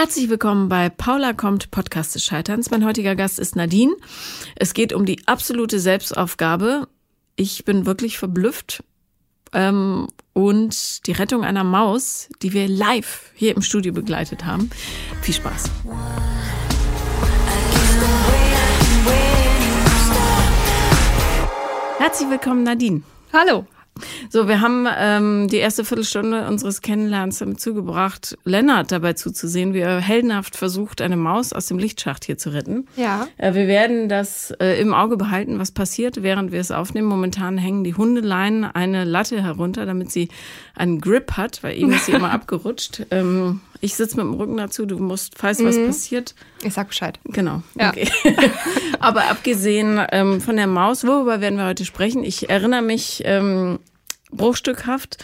Herzlich willkommen bei Paula kommt Podcast des Scheiterns. Mein heutiger Gast ist Nadine. Es geht um die absolute Selbstaufgabe. Ich bin wirklich verblüfft. Ähm, und die Rettung einer Maus, die wir live hier im Studio begleitet haben. Viel Spaß. Herzlich willkommen, Nadine. Hallo. So, wir haben ähm, die erste Viertelstunde unseres Kennenlernens damit zugebracht, Lennart dabei zuzusehen, wie er heldenhaft versucht, eine Maus aus dem Lichtschacht hier zu retten. Ja. Äh, wir werden das äh, im Auge behalten, was passiert, während wir es aufnehmen. Momentan hängen die Hundeleinen eine Latte herunter, damit sie einen Grip hat, weil ihm ist sie immer abgerutscht. Ähm, ich sitze mit dem Rücken dazu, du musst, falls was passiert. Ich sag Bescheid. Genau. Ja. Okay. Aber abgesehen ähm, von der Maus, worüber werden wir heute sprechen? Ich erinnere mich ähm, bruchstückhaft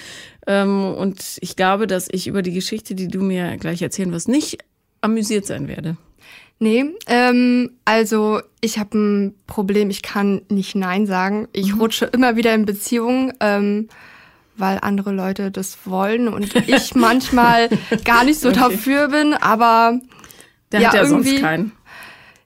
ähm, und ich glaube, dass ich über die Geschichte, die du mir gleich erzählen wirst, nicht amüsiert sein werde. Nee, ähm, also ich habe ein Problem, ich kann nicht Nein sagen. Ich rutsche immer wieder in Beziehungen, ähm, weil andere Leute das wollen und ich manchmal gar nicht so Okay. dafür bin, aber Der Ja, hat ja sonst irgendwie- keinen.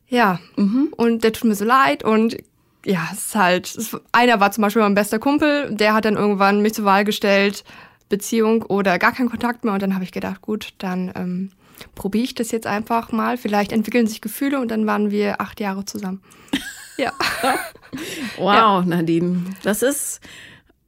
ja, und der tut mir so leid und ja, es ist halt, es, einer war zum Beispiel mein bester Kumpel, der hat dann irgendwann mich zur Wahl gestellt, Beziehung oder gar keinen Kontakt mehr und dann habe ich gedacht, gut, dann ähm, probiere ich das jetzt einfach mal, vielleicht entwickeln sich Gefühle und dann waren wir acht Jahre zusammen. Ja. Wow, Nadine. Das ist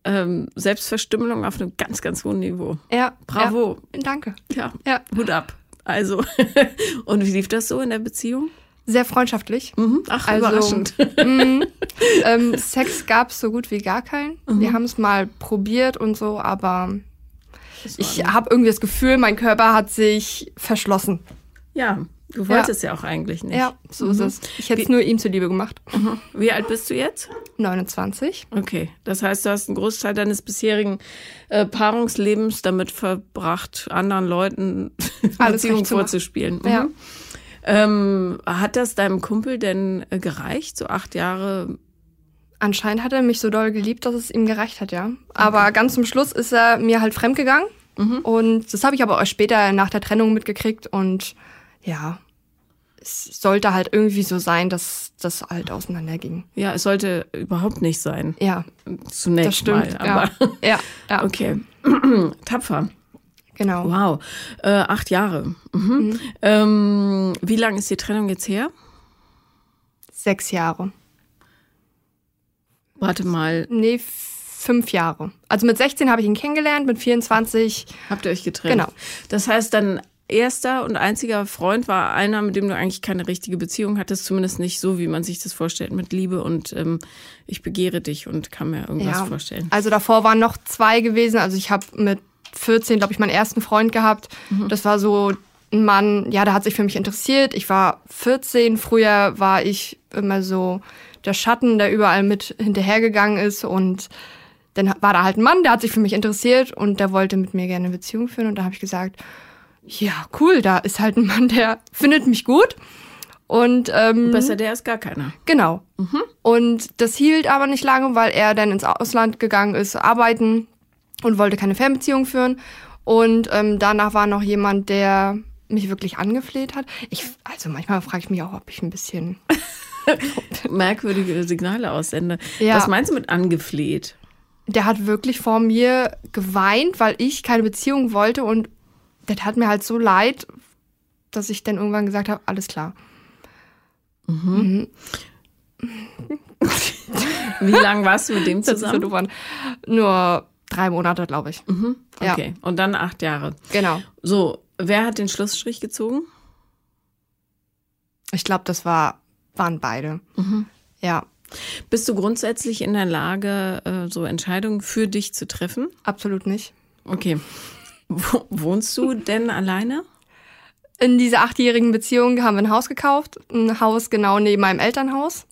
ähm, Selbstverstümmelung auf einem ganz, ganz hohen Niveau. Ja. Bravo. Ja, danke. Ja, Ja. Hut ab. Also, und wie lief das so in der Beziehung? Sehr freundschaftlich. Mhm. Ach, Also- überraschend. Mhm. ähm, Sex gab es so gut wie gar keinen. Wir haben es mal probiert und so, aber ich habe irgendwie das Gefühl, mein Körper hat sich verschlossen. Ja, du wolltest ja, auch eigentlich nicht. Ja, so ist es. Ich hätte es nur ihm zuliebe gemacht. Mhm. Wie alt bist du jetzt? 29. Okay, das heißt, du hast einen Großteil deines bisherigen äh, Paarungslebens damit verbracht, anderen Leuten Alles Beziehungen vorzuspielen. Mhm. Ja. Ähm, hat das deinem Kumpel denn äh, gereicht, so acht Jahre? Anscheinend hat er mich so doll geliebt, dass es ihm gereicht hat, ja. Aber ganz zum Schluss ist er mir halt fremdgegangen. Und das habe ich aber auch später nach der Trennung mitgekriegt. Und ja, es sollte halt irgendwie so sein, dass das halt auseinanderging. Ja, es sollte überhaupt nicht sein. Ja, Zunächst das stimmt. mal. Aber ja. ja, ja, okay, tapfer. Genau. Wow, äh, acht Jahre. Mhm. Ähm, wie lange ist die Trennung jetzt her? Sechs Jahre. Warte mal, Nee, fünf Jahre. Also mit 16 habe ich ihn kennengelernt, mit 24. habt ihr euch getrennt? Genau. Das heißt, dein erster und einziger Freund war einer, mit dem du eigentlich keine richtige Beziehung hattest, zumindest nicht so, wie man sich das vorstellt, mit Liebe und ähm, ich begehre dich und kann mir irgendwas Ja. vorstellen. Also davor waren noch zwei gewesen. Also ich habe mit 14, glaube ich, meinen ersten Freund gehabt. Das war so ein Mann, ja, der hat sich für mich interessiert. Ich war 14. Früher war ich immer so der Schatten, der überall mit hinterhergegangen ist. Und dann war da halt ein Mann, der hat sich für mich interessiert und der wollte mit mir gerne eine Beziehung führen. Und da habe ich gesagt, ja, cool, da ist halt ein Mann, der findet mich gut. Und ähm, Besser der ist gar keiner. Genau. Und das hielt aber nicht lange, weil er dann ins Ausland gegangen ist, arbeiten und wollte keine Fernbeziehung führen. Und ähm, danach war noch jemand, der mich wirklich angefleht hat. Ich, also manchmal frage ich mich auch, ob ich ein bisschen. Merkwürdige Signale aussende. Ja. Was meinst du mit angefleht? Der hat wirklich vor mir geweint, weil ich keine Beziehung wollte und der tat mir halt so leid, dass ich dann irgendwann gesagt habe, alles klar. Wie lange warst du mit dem Das so zusammen? Nur drei Monate, glaube ich. Ja. Okay, und dann acht Jahre. Genau. So, wer hat den Schlussstrich gezogen? Ich glaube, das war, waren beide. Ja, Bist du grundsätzlich in der Lage, äh, so Entscheidungen für dich zu treffen? absolut nicht. Okay. Wo, wohnst du denn alleine? In dieser achtjährigen Beziehung haben wir ein Haus gekauft. Ein Haus genau neben meinem Elternhaus.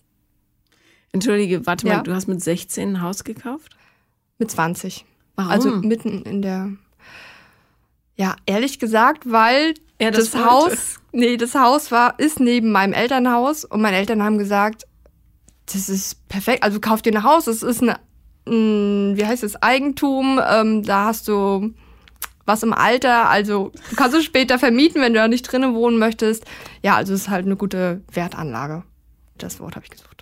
Entschuldige, warte mal, Ja. du hast mit 16 ein Haus gekauft? Mit 20. Warum? Also mitten in der. Ja, ehrlich gesagt, weil Er das das. Haus, nee, das Haus war, ist neben meinem Elternhaus und meine Eltern haben gesagt, das ist perfekt. Also kauf dir ein Haus, das ist ein, ein wie heißt es, Eigentum, ähm, da hast du was im Alter, also du kannst es später vermieten, wenn du da nicht drinnen wohnen möchtest. Ja, also es ist halt eine gute Wertanlage. Das Wort habe ich gesucht.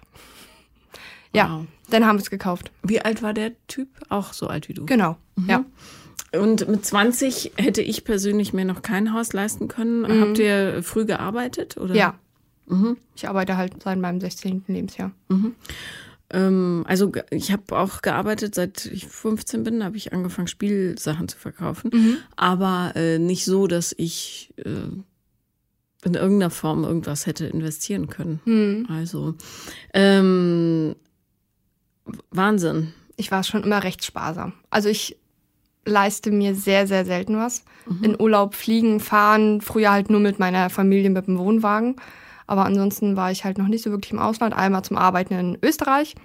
Ja, wow. dann haben wir es gekauft. Wie alt war der Typ? Auch so alt wie du. Genau, mhm. ja. Und mit 20 hätte ich persönlich mir noch kein Haus leisten können. Mhm. Habt ihr früh gearbeitet? Oder? Ja. Mhm. Ich arbeite halt seit meinem 16. Lebensjahr. Mhm. Ähm, also ich habe auch gearbeitet, seit ich 15 bin, habe ich angefangen, Spielsachen zu verkaufen. Mhm. Aber äh, nicht so, dass ich äh, in irgendeiner Form irgendwas hätte investieren können. Mhm. Also ähm, Wahnsinn. Ich war schon immer recht sparsam. Also ich leiste mir sehr, sehr selten was. Mhm. In Urlaub fliegen, fahren, früher halt nur mit meiner Familie mit dem Wohnwagen. Aber ansonsten war ich halt noch nicht so wirklich im Ausland. Einmal zum Arbeiten in Österreich.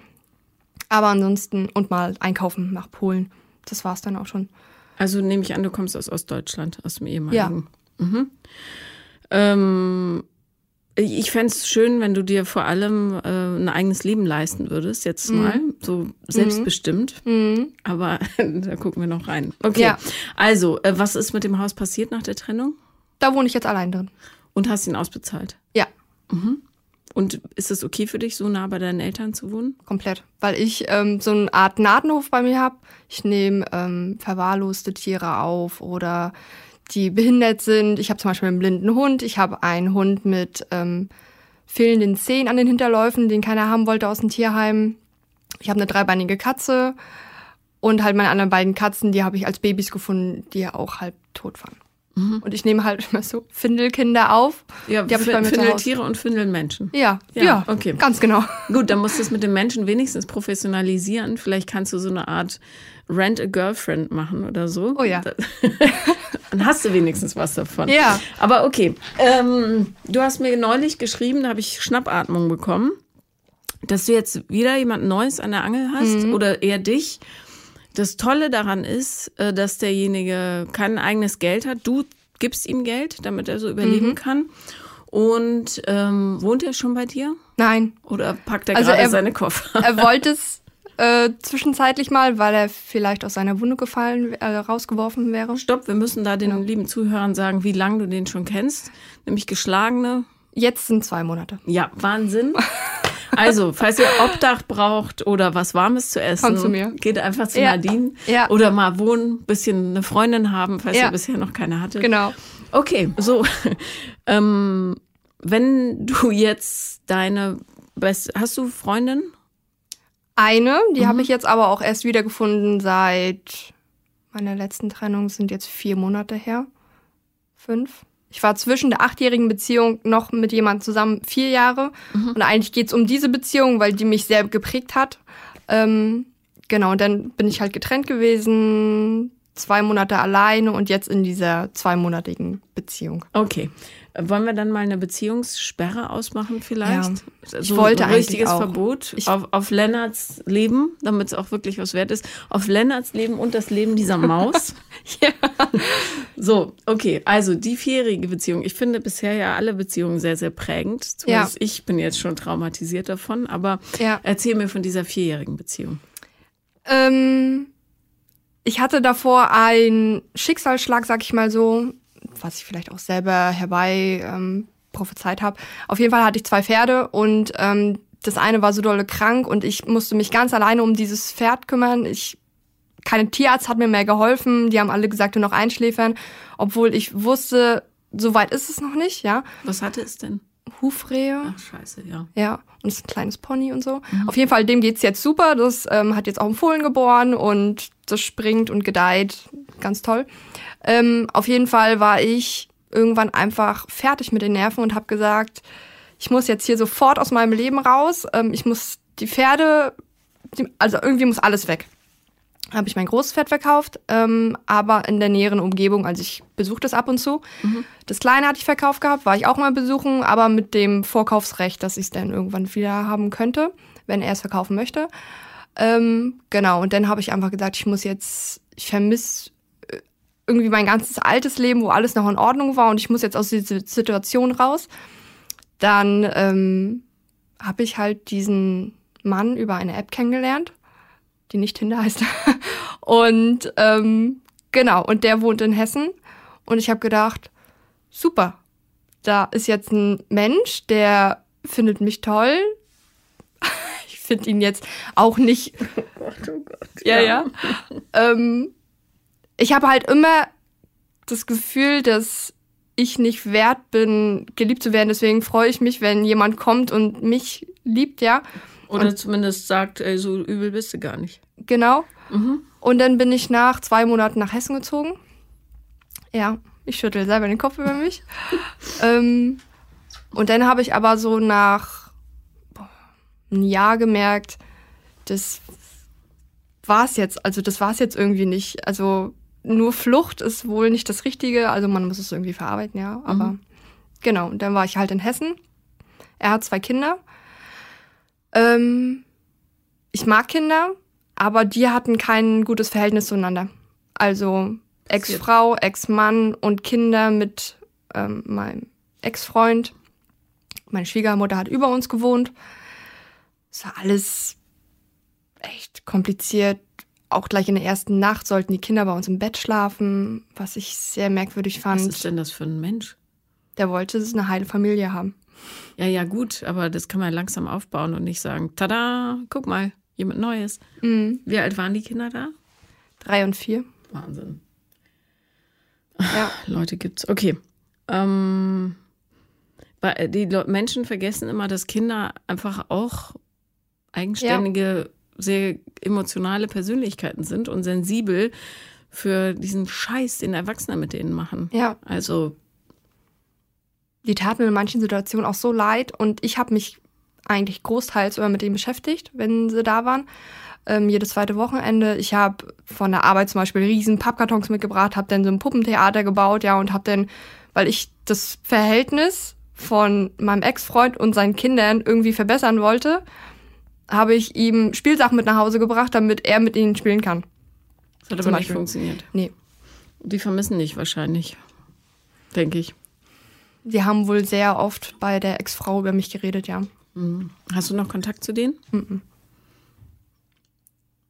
Aber ansonsten und mal einkaufen nach Polen. Das war es dann auch schon. Also nehme ich an, du kommst aus Ostdeutschland, aus dem ehemaligen. Ja. Mhm. Ähm, ich fände es schön, wenn du dir vor allem äh, ein eigenes Leben leisten würdest, jetzt mhm. mal, so selbstbestimmt. Mhm. Aber da gucken wir noch rein. Okay. Ja. Also, äh, was ist mit dem Haus passiert nach der Trennung? Da wohne ich jetzt allein drin. Und hast ihn ausbezahlt? Ja. Mhm. Und ist es okay für dich, so nah bei deinen Eltern zu wohnen? Komplett. Weil ich ähm, so eine Art Nadenhof bei mir habe. Ich nehme ähm, verwahrloste Tiere auf oder die behindert sind. Ich habe zum Beispiel einen blinden Hund. Ich habe einen Hund mit ähm, fehlenden Zehen an den Hinterläufen, den keiner haben wollte aus dem Tierheim. Ich habe eine dreibeinige Katze und halt meine anderen beiden Katzen, die habe ich als Babys gefunden, die ja auch halb tot waren. Mhm. Und ich nehme halt immer so Findelkinder auf. Ja, die ich bei mir Findeltiere und Findelmenschen. Ja, ja, ja, okay. Ganz genau. Gut, dann musst du es mit den Menschen wenigstens professionalisieren. Vielleicht kannst du so eine Art Rent a Girlfriend machen oder so. Oh ja. Dann hast du wenigstens was davon. Ja. Aber okay. Ähm, du hast mir neulich geschrieben, da habe ich Schnappatmung bekommen, dass du jetzt wieder jemand Neues an der Angel hast mhm. oder eher dich. Das Tolle daran ist, äh, dass derjenige kein eigenes Geld hat. Du gibst ihm Geld, damit er so überleben mhm. kann. Und ähm, wohnt er schon bei dir? Nein. Oder packt er also gerade er, seine Koffer? Er wollte es äh, zwischenzeitlich mal, weil er vielleicht aus seiner Wunde gefallen, äh, rausgeworfen wäre. Stopp, wir müssen da den ja. lieben Zuhörern sagen, wie lange du den schon kennst. Nämlich geschlagene. Jetzt sind zwei Monate. Ja, Wahnsinn. Also, falls ihr Obdach braucht oder was Warmes zu essen, Kommt zu mir. geht einfach zu ja. Nadine. Ja. Oder mal wohnen, bisschen eine Freundin haben, falls ja. ihr bisher noch keine hattet. Genau. Okay, so. ähm, wenn du jetzt deine beste, hast du Freundin? Eine, die mhm. habe ich jetzt aber auch erst wiedergefunden seit meiner letzten Trennung, sind jetzt vier Monate her. Fünf. Ich war zwischen der achtjährigen Beziehung noch mit jemandem zusammen vier Jahre. Mhm. Und eigentlich geht es um diese Beziehung, weil die mich sehr geprägt hat. Ähm, genau, und dann bin ich halt getrennt gewesen, zwei Monate alleine und jetzt in dieser zweimonatigen Beziehung. Okay. Wollen wir dann mal eine Beziehungssperre ausmachen vielleicht? Ja, ich so wollte ein richtiges auch. Verbot ich auf, auf Lennarts Leben, damit es auch wirklich was wert ist. Auf Lennarts Leben und das Leben dieser Maus. ja. So, okay. Also die vierjährige Beziehung. Ich finde bisher ja alle Beziehungen sehr, sehr prägend. Zumindest ja. ich bin jetzt schon traumatisiert davon. Aber ja. erzähl mir von dieser vierjährigen Beziehung. Ähm, ich hatte davor einen Schicksalsschlag, sag ich mal so was ich vielleicht auch selber herbei ähm, prophezeit habe. Auf jeden Fall hatte ich zwei Pferde und ähm, das eine war so dolle krank und ich musste mich ganz alleine um dieses Pferd kümmern. Ich keine Tierarzt hat mir mehr geholfen. Die haben alle gesagt, du noch einschläfern, obwohl ich wusste, so weit ist es noch nicht, ja. Was hatte es denn? Hufrehe. Ach, scheiße, ja. Ja, und es ist ein kleines Pony und so. Mhm. Auf jeden Fall, dem geht's jetzt super. Das ähm, hat jetzt auch einen Fohlen geboren und das springt und gedeiht. Ganz toll. Ähm, auf jeden Fall war ich irgendwann einfach fertig mit den Nerven und habe gesagt, ich muss jetzt hier sofort aus meinem Leben raus. Ähm, ich muss die Pferde, die, also irgendwie muss alles weg. Habe ich mein großes Pferd verkauft, ähm, aber in der näheren Umgebung, also ich besuche das ab und zu. Mhm. Das kleine hatte ich verkauft gehabt, war ich auch mal besuchen, aber mit dem Vorkaufsrecht, dass ich es dann irgendwann wieder haben könnte, wenn er es verkaufen möchte. Ähm, genau, und dann habe ich einfach gesagt, ich muss jetzt, ich vermisse irgendwie mein ganzes altes Leben, wo alles noch in Ordnung war und ich muss jetzt aus dieser Situation raus, dann ähm, habe ich halt diesen Mann über eine App kennengelernt, die nicht Tinder heißt. und ähm, Genau, und der wohnt in Hessen. Und ich habe gedacht, super, da ist jetzt ein Mensch, der findet mich toll. Ich finde ihn jetzt auch nicht. Oh Gott, oh Gott. Ja, ja. ähm, ich habe halt immer das Gefühl, dass ich nicht wert bin, geliebt zu werden. Deswegen freue ich mich, wenn jemand kommt und mich liebt, ja. Oder und, zumindest sagt, ey, so übel bist du gar nicht. Genau. Mhm. Und dann bin ich nach zwei Monaten nach Hessen gezogen. Ja, ich schüttel selber den Kopf über mich. ähm, und dann habe ich aber so nach boah, einem Jahr gemerkt, das war es jetzt. Also das war es jetzt irgendwie nicht. Also nur Flucht ist wohl nicht das Richtige. Also man muss es irgendwie verarbeiten, ja. Aber mhm. genau, und dann war ich halt in Hessen. Er hat zwei Kinder. Ähm, ich mag Kinder, aber die hatten kein gutes Verhältnis zueinander. Also Ex-Frau, Ex-Mann und Kinder mit ähm, meinem Ex-Freund. Meine Schwiegermutter hat über uns gewohnt. Es war alles echt kompliziert. Auch gleich in der ersten Nacht sollten die Kinder bei uns im Bett schlafen, was ich sehr merkwürdig fand. Was ist denn das für ein Mensch? Der wollte eine heile Familie haben. Ja, ja, gut, aber das kann man langsam aufbauen und nicht sagen, tada, guck mal, jemand Neues. Mhm. Wie alt waren die Kinder da? Drei und vier. Wahnsinn. Ja. Leute gibt's. Okay. Ähm, die Menschen vergessen immer, dass Kinder einfach auch eigenständige, ja. sehr emotionale Persönlichkeiten sind und sensibel für diesen Scheiß, den Erwachsene mit denen machen. Ja. Also. Die taten mir in manchen Situationen auch so leid und ich habe mich eigentlich großteils immer mit denen beschäftigt, wenn sie da waren ähm, jedes zweite Wochenende. Ich habe von der Arbeit zum Beispiel riesen Pappkartons mitgebracht, habe dann so ein Puppentheater gebaut, ja, und habe dann, weil ich das Verhältnis von meinem Ex-Freund und seinen Kindern irgendwie verbessern wollte, habe ich ihm Spielsachen mit nach Hause gebracht, damit er mit ihnen spielen kann. Das hat aber Beispiel. nicht funktioniert. Nee. Die vermissen dich wahrscheinlich, denke ich. Sie haben wohl sehr oft bei der Ex-Frau über mich geredet, ja. Hast du noch Kontakt zu denen? Mhm.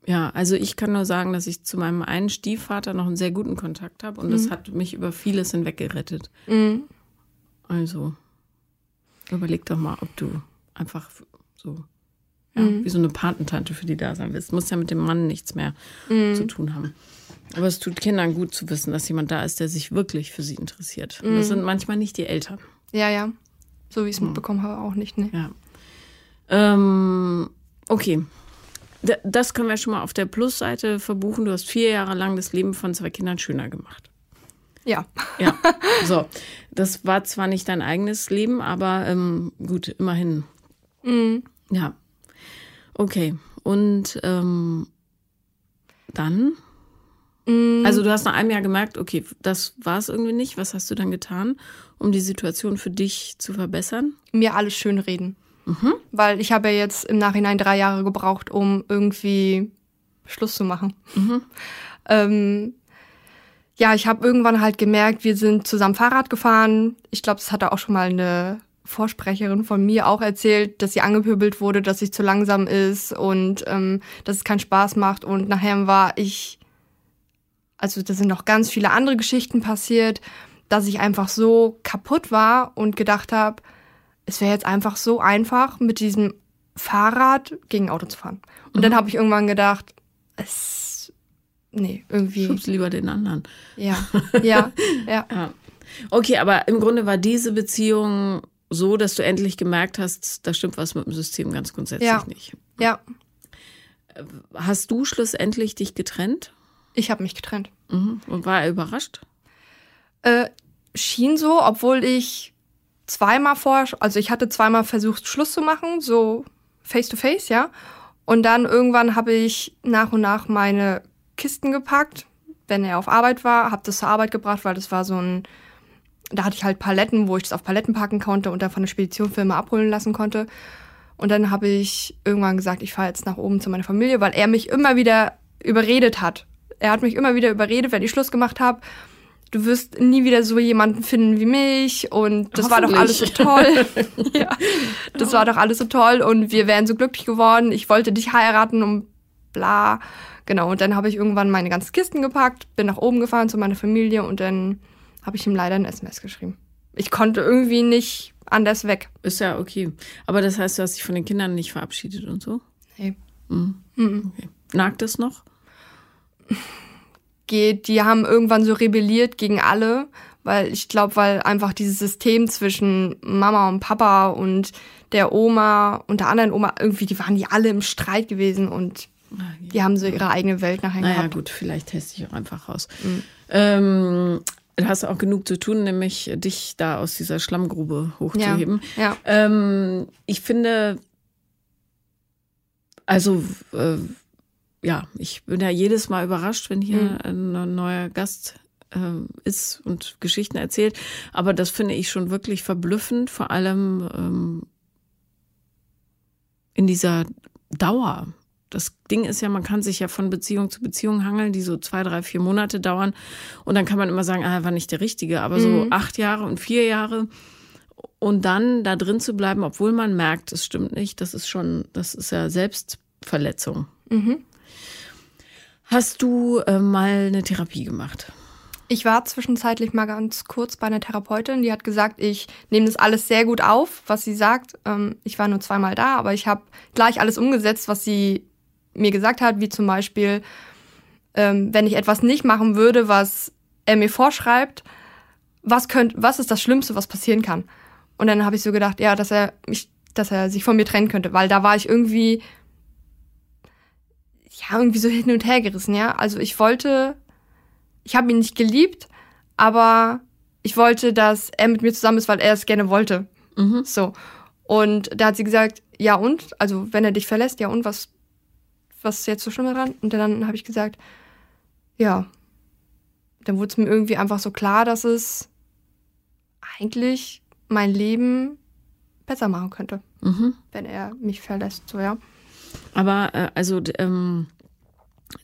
Ja, also ich kann nur sagen, dass ich zu meinem einen Stiefvater noch einen sehr guten Kontakt habe und mhm. das hat mich über vieles hinweg gerettet. Mhm. Also überleg doch mal, ob du einfach so ja, mhm. wie so eine Patentante für die da sein willst. Du musst ja mit dem Mann nichts mehr mhm. zu tun haben. Aber es tut Kindern gut zu wissen, dass jemand da ist, der sich wirklich für sie interessiert. Und das sind manchmal nicht die Eltern. Ja, ja. So wie ich es mitbekommen habe, auch nicht. Ne? Ja. Ähm, okay. Das können wir schon mal auf der Plusseite verbuchen. Du hast vier Jahre lang das Leben von zwei Kindern schöner gemacht. Ja. Ja. So. Das war zwar nicht dein eigenes Leben, aber ähm, gut, immerhin. Mhm. Ja. Okay. Und ähm, dann? Mhm. Also du hast nach einem Jahr gemerkt, okay, das war es irgendwie nicht. Was hast du dann getan, um die Situation für dich zu verbessern? Mir alles schön reden. Mhm. Weil ich habe ja jetzt im Nachhinein drei Jahre gebraucht, um irgendwie Schluss zu machen. Mhm. ähm, ja, ich habe irgendwann halt gemerkt, wir sind zusammen Fahrrad gefahren. Ich glaube, das hatte auch schon mal eine Vorsprecherin von mir auch erzählt, dass sie angepöbelt wurde, dass sie zu langsam ist und ähm, dass es keinen Spaß macht. Und nachher war ich, also da sind noch ganz viele andere Geschichten passiert, dass ich einfach so kaputt war und gedacht habe, es wäre jetzt einfach so einfach, mit diesem Fahrrad gegen Auto zu fahren. Und mhm. dann habe ich irgendwann gedacht, es, nee, irgendwie. Schubst lieber den anderen. Ja, ja, ja, ja. Okay, aber im Grunde war diese Beziehung so, dass du endlich gemerkt hast, da stimmt was mit dem System ganz grundsätzlich ja. nicht. Ja. Hast du schlussendlich dich getrennt? Ich habe mich getrennt. Mhm. Und war er überrascht? Äh, schien so, obwohl ich zweimal vor, also ich hatte zweimal versucht, Schluss zu machen, so face to face, ja. Und dann irgendwann habe ich nach und nach meine Kisten gepackt, wenn er auf Arbeit war, habe das zur Arbeit gebracht, weil das war so ein, da hatte ich halt Paletten, wo ich das auf Paletten packen konnte und dann von der Speditionfirma abholen lassen konnte. Und dann habe ich irgendwann gesagt, ich fahre jetzt nach oben zu meiner Familie, weil er mich immer wieder überredet hat. Er hat mich immer wieder überredet, wenn ich Schluss gemacht habe du wirst nie wieder so jemanden finden wie mich und das war doch alles so toll. ja, das war doch alles so toll und wir wären so glücklich geworden. Ich wollte dich heiraten und bla. Genau, und dann habe ich irgendwann meine ganzen Kisten gepackt, bin nach oben gefahren zu meiner Familie und dann habe ich ihm leider ein SMS geschrieben. Ich konnte irgendwie nicht anders weg. Ist ja okay. Aber das heißt, du hast dich von den Kindern nicht verabschiedet und so? Nee. Mhm. Okay. Nagt es noch? Geht, die haben irgendwann so rebelliert gegen alle, weil ich glaube, weil einfach dieses System zwischen Mama und Papa und der Oma und der anderen Oma, irgendwie, die waren die alle im Streit gewesen und die haben so ihre eigene Welt nachher Naja, gehabt. gut, vielleicht teste ich auch einfach raus. Ähm, du hast auch genug zu tun, nämlich dich da aus dieser Schlammgrube hochzuheben. Ja. Ähm, ich finde, also, äh, ja, ich bin ja jedes Mal überrascht, wenn hier Mhm. ein neuer Gast äh, ist und Geschichten erzählt. Aber das finde ich schon wirklich verblüffend, vor allem ähm, in dieser Dauer. Das Ding ist ja, man kann sich ja von Beziehung zu Beziehung hangeln, die so zwei, drei, vier Monate dauern. Und dann kann man immer sagen, ah, er war nicht der Richtige. Aber so Mhm. acht Jahre und vier Jahre und dann da drin zu bleiben, obwohl man merkt, es stimmt nicht, das ist schon, das ist ja Selbstverletzung. Mhm. Hast du äh, mal eine Therapie gemacht? Ich war zwischenzeitlich mal ganz kurz bei einer Therapeutin, die hat gesagt, ich nehme das alles sehr gut auf, was sie sagt. Ähm, ich war nur zweimal da, aber ich habe gleich alles umgesetzt, was sie mir gesagt hat, wie zum Beispiel, ähm, wenn ich etwas nicht machen würde, was er mir vorschreibt, was, könnt, was ist das Schlimmste, was passieren kann? Und dann habe ich so gedacht, ja, dass er mich, dass er sich von mir trennen könnte, weil da war ich irgendwie, ja, irgendwie so hin und her gerissen, ja. Also ich wollte, ich habe ihn nicht geliebt, aber ich wollte, dass er mit mir zusammen ist, weil er es gerne wollte. Mhm. So. Und da hat sie gesagt, ja und? Also wenn er dich verlässt, ja und was, was ist jetzt so schlimm daran? Und dann habe ich gesagt, ja. Dann wurde es mir irgendwie einfach so klar, dass es eigentlich mein Leben besser machen könnte, Mhm. wenn er mich verlässt. So, ja. Aber äh, also ähm,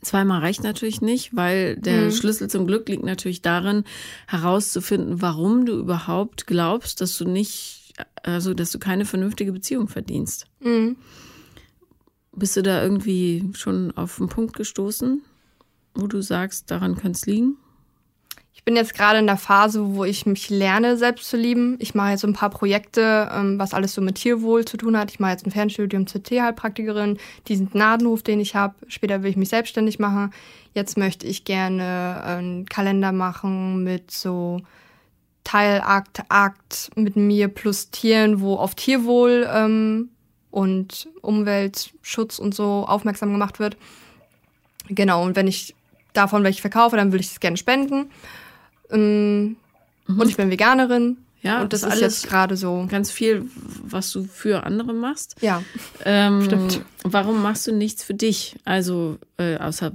zweimal reicht natürlich nicht, weil der Mhm. Schlüssel zum Glück liegt natürlich darin, herauszufinden, warum du überhaupt glaubst, dass du nicht, also dass du keine vernünftige Beziehung verdienst. Mhm. Bist du da irgendwie schon auf den Punkt gestoßen, wo du sagst, daran könnte es liegen? Ich bin jetzt gerade in der Phase, wo ich mich lerne, selbst zu lieben. Ich mache jetzt ein paar Projekte, ähm, was alles so mit Tierwohl zu tun hat. Ich mache jetzt ein Fernstudium zur Tierheilpraktikerin, diesen Gnadenhof, den ich habe. Später will ich mich selbstständig machen. Jetzt möchte ich gerne einen Kalender machen mit so Teilakt, Akt mit mir plus Tieren, wo auf Tierwohl ähm, und Umweltschutz und so aufmerksam gemacht wird. Genau, und wenn ich davon welche verkaufe, dann will ich es gerne spenden. Ähm, Und ich bin Veganerin. Ja, und das das ist alles jetzt gerade so. Ganz viel, was du für andere machst. Ja. Ähm, Stimmt. Warum machst du nichts für dich? Also äh, außer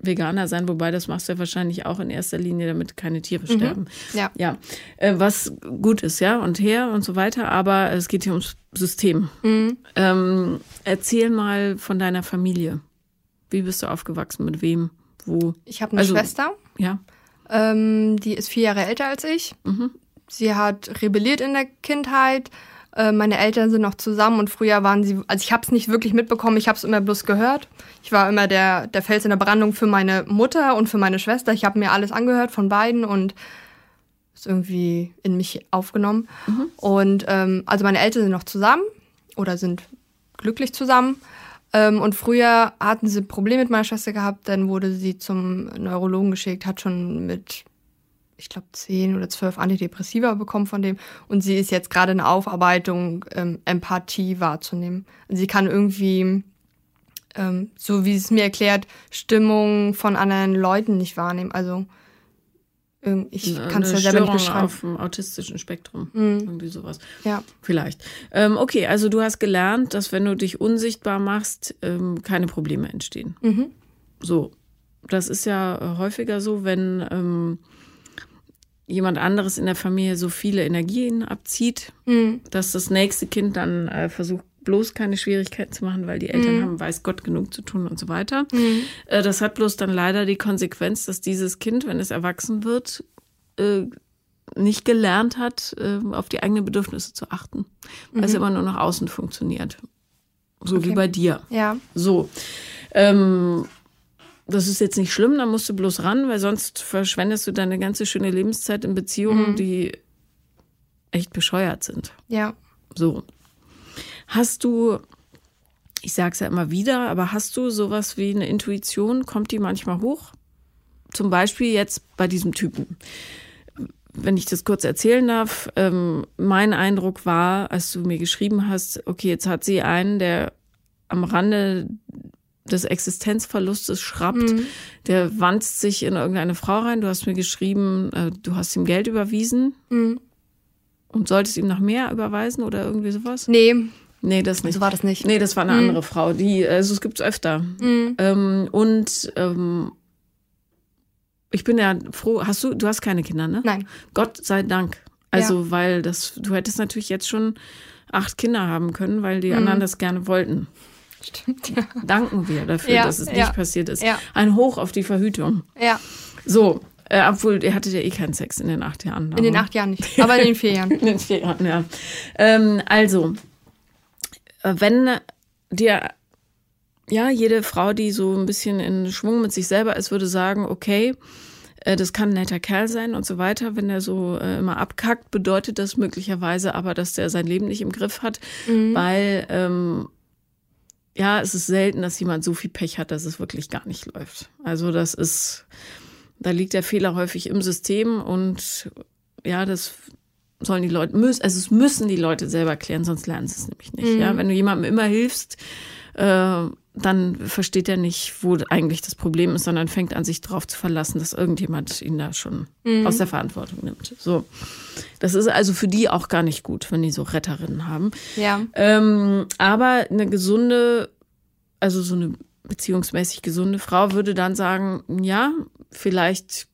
Veganer sein, wobei das machst du ja wahrscheinlich auch in erster Linie, damit keine Tiere sterben. Ja. Ja, äh, was gut ist, ja, und her und so weiter, aber es geht hier ums System. Mhm. Ähm, erzähl mal von deiner Familie. Wie bist du aufgewachsen? Mit wem? Wo? Ich habe eine Also- Schwester, Ja. Ähm, die ist vier Jahre älter als ich. Mhm. Sie hat rebelliert in der Kindheit. Äh, meine Eltern sind noch zusammen und früher waren sie, also ich habe es nicht wirklich mitbekommen, ich habe es immer bloß gehört. Ich war immer der, der Fels in der Brandung für meine Mutter und für meine Schwester. Ich habe mir alles angehört von beiden und ist irgendwie in mich aufgenommen. Und ähm, also meine Eltern sind noch zusammen oder sind glücklich zusammen. Ähm, und früher hatten sie Probleme mit meiner Schwester gehabt, dann wurde sie zum Neurologen geschickt, hat schon mit ich glaube, zehn oder zwölf Antidepressiva bekommen von dem. Und sie ist jetzt gerade in Aufarbeitung, ähm, Empathie wahrzunehmen. Sie kann irgendwie, ähm, so wie es mir erklärt, Stimmung von anderen Leuten nicht wahrnehmen. Also, ich kann es ja selber nicht Störung beschreiben. auf dem autistischen Spektrum. Mhm. Irgendwie sowas. Ja. Vielleicht. Ähm, okay, also du hast gelernt, dass wenn du dich unsichtbar machst, ähm, keine Probleme entstehen. Mhm. So. Das ist ja äh, häufiger so, wenn ähm, jemand anderes in der Familie so viele Energien abzieht, Mhm. dass das nächste Kind dann äh, versucht, bloß keine Schwierigkeiten zu machen, weil die Eltern Mhm. haben, weiß Gott, genug zu tun und so weiter. Mhm. Äh, das hat bloß dann leider die Konsequenz, dass dieses Kind, wenn es erwachsen wird, äh, nicht gelernt hat, äh, auf die eigenen Bedürfnisse zu achten, weil es immer nur nach außen funktioniert. So wie Okay. bei dir. Ja. So. Ähm, das ist jetzt nicht schlimm, da musst du bloß ran, weil sonst verschwendest du deine ganze schöne Lebenszeit in Beziehungen, Mhm. die echt bescheuert sind. Ja. So. Hast du, ich sag's ja immer wieder, aber hast du sowas wie eine Intuition? Kommt die manchmal hoch? Zum Beispiel jetzt bei diesem Typen. Wenn ich das kurz erzählen darf, ähm, mein Eindruck war, als du mir geschrieben hast, okay, jetzt hat sie einen, der am Rande des Existenzverlustes schrappt, der wanzt sich in irgendeine Frau rein. Du hast mir geschrieben, äh, du hast ihm Geld überwiesen Mhm. und solltest ihm noch mehr überweisen oder irgendwie sowas? Nee, Nee, das nicht. so war das nicht. Nee, das war eine andere Frau. Die, also es gibt's öfter. Mhm. Ähm, und ähm, ich bin ja froh. Hast du, du hast keine Kinder, ne? Nein. Gott sei Dank. Also, weil das, du hättest natürlich jetzt schon acht Kinder haben können, weil Mhm. die anderen das gerne wollten. Stimmt, ja. Danken wir dafür, Ja, dass es ja, nicht passiert ist. ja. Ein Hoch auf die Verhütung. Ja, So, äh, obwohl, ihr hattet ja eh keinen Sex in den acht Jahren. in den acht Jahren nicht, aber in den vier Jahren. in den vier Jahren, ja. Ähm, also, wenn dir, ja, jede Frau, die so ein bisschen in Schwung mit sich selber ist, würde sagen, okay, äh, das kann ein netter Kerl sein und so weiter. Wenn er so äh, immer abkackt, bedeutet das möglicherweise aber, dass der sein Leben nicht im Griff hat, weil, ähm, ja, es ist selten, dass jemand so viel Pech hat, dass es wirklich gar nicht läuft. Also das ist, da liegt der Fehler häufig im System und ja, das sollen die Leute, müssen, also es müssen die Leute selber klären, sonst lernen sie es nämlich nicht. Ja, wenn du jemandem immer hilfst, äh, dann versteht er nicht, wo eigentlich das Problem ist, sondern fängt an, sich darauf zu verlassen, dass irgendjemand ihn da schon aus der Verantwortung nimmt. So. Das ist also für die auch gar nicht gut, wenn die so Retterinnen haben. Ja. Ähm, aber eine gesunde, also so eine beziehungsmäßig gesunde Frau würde dann sagen, ja, vielleicht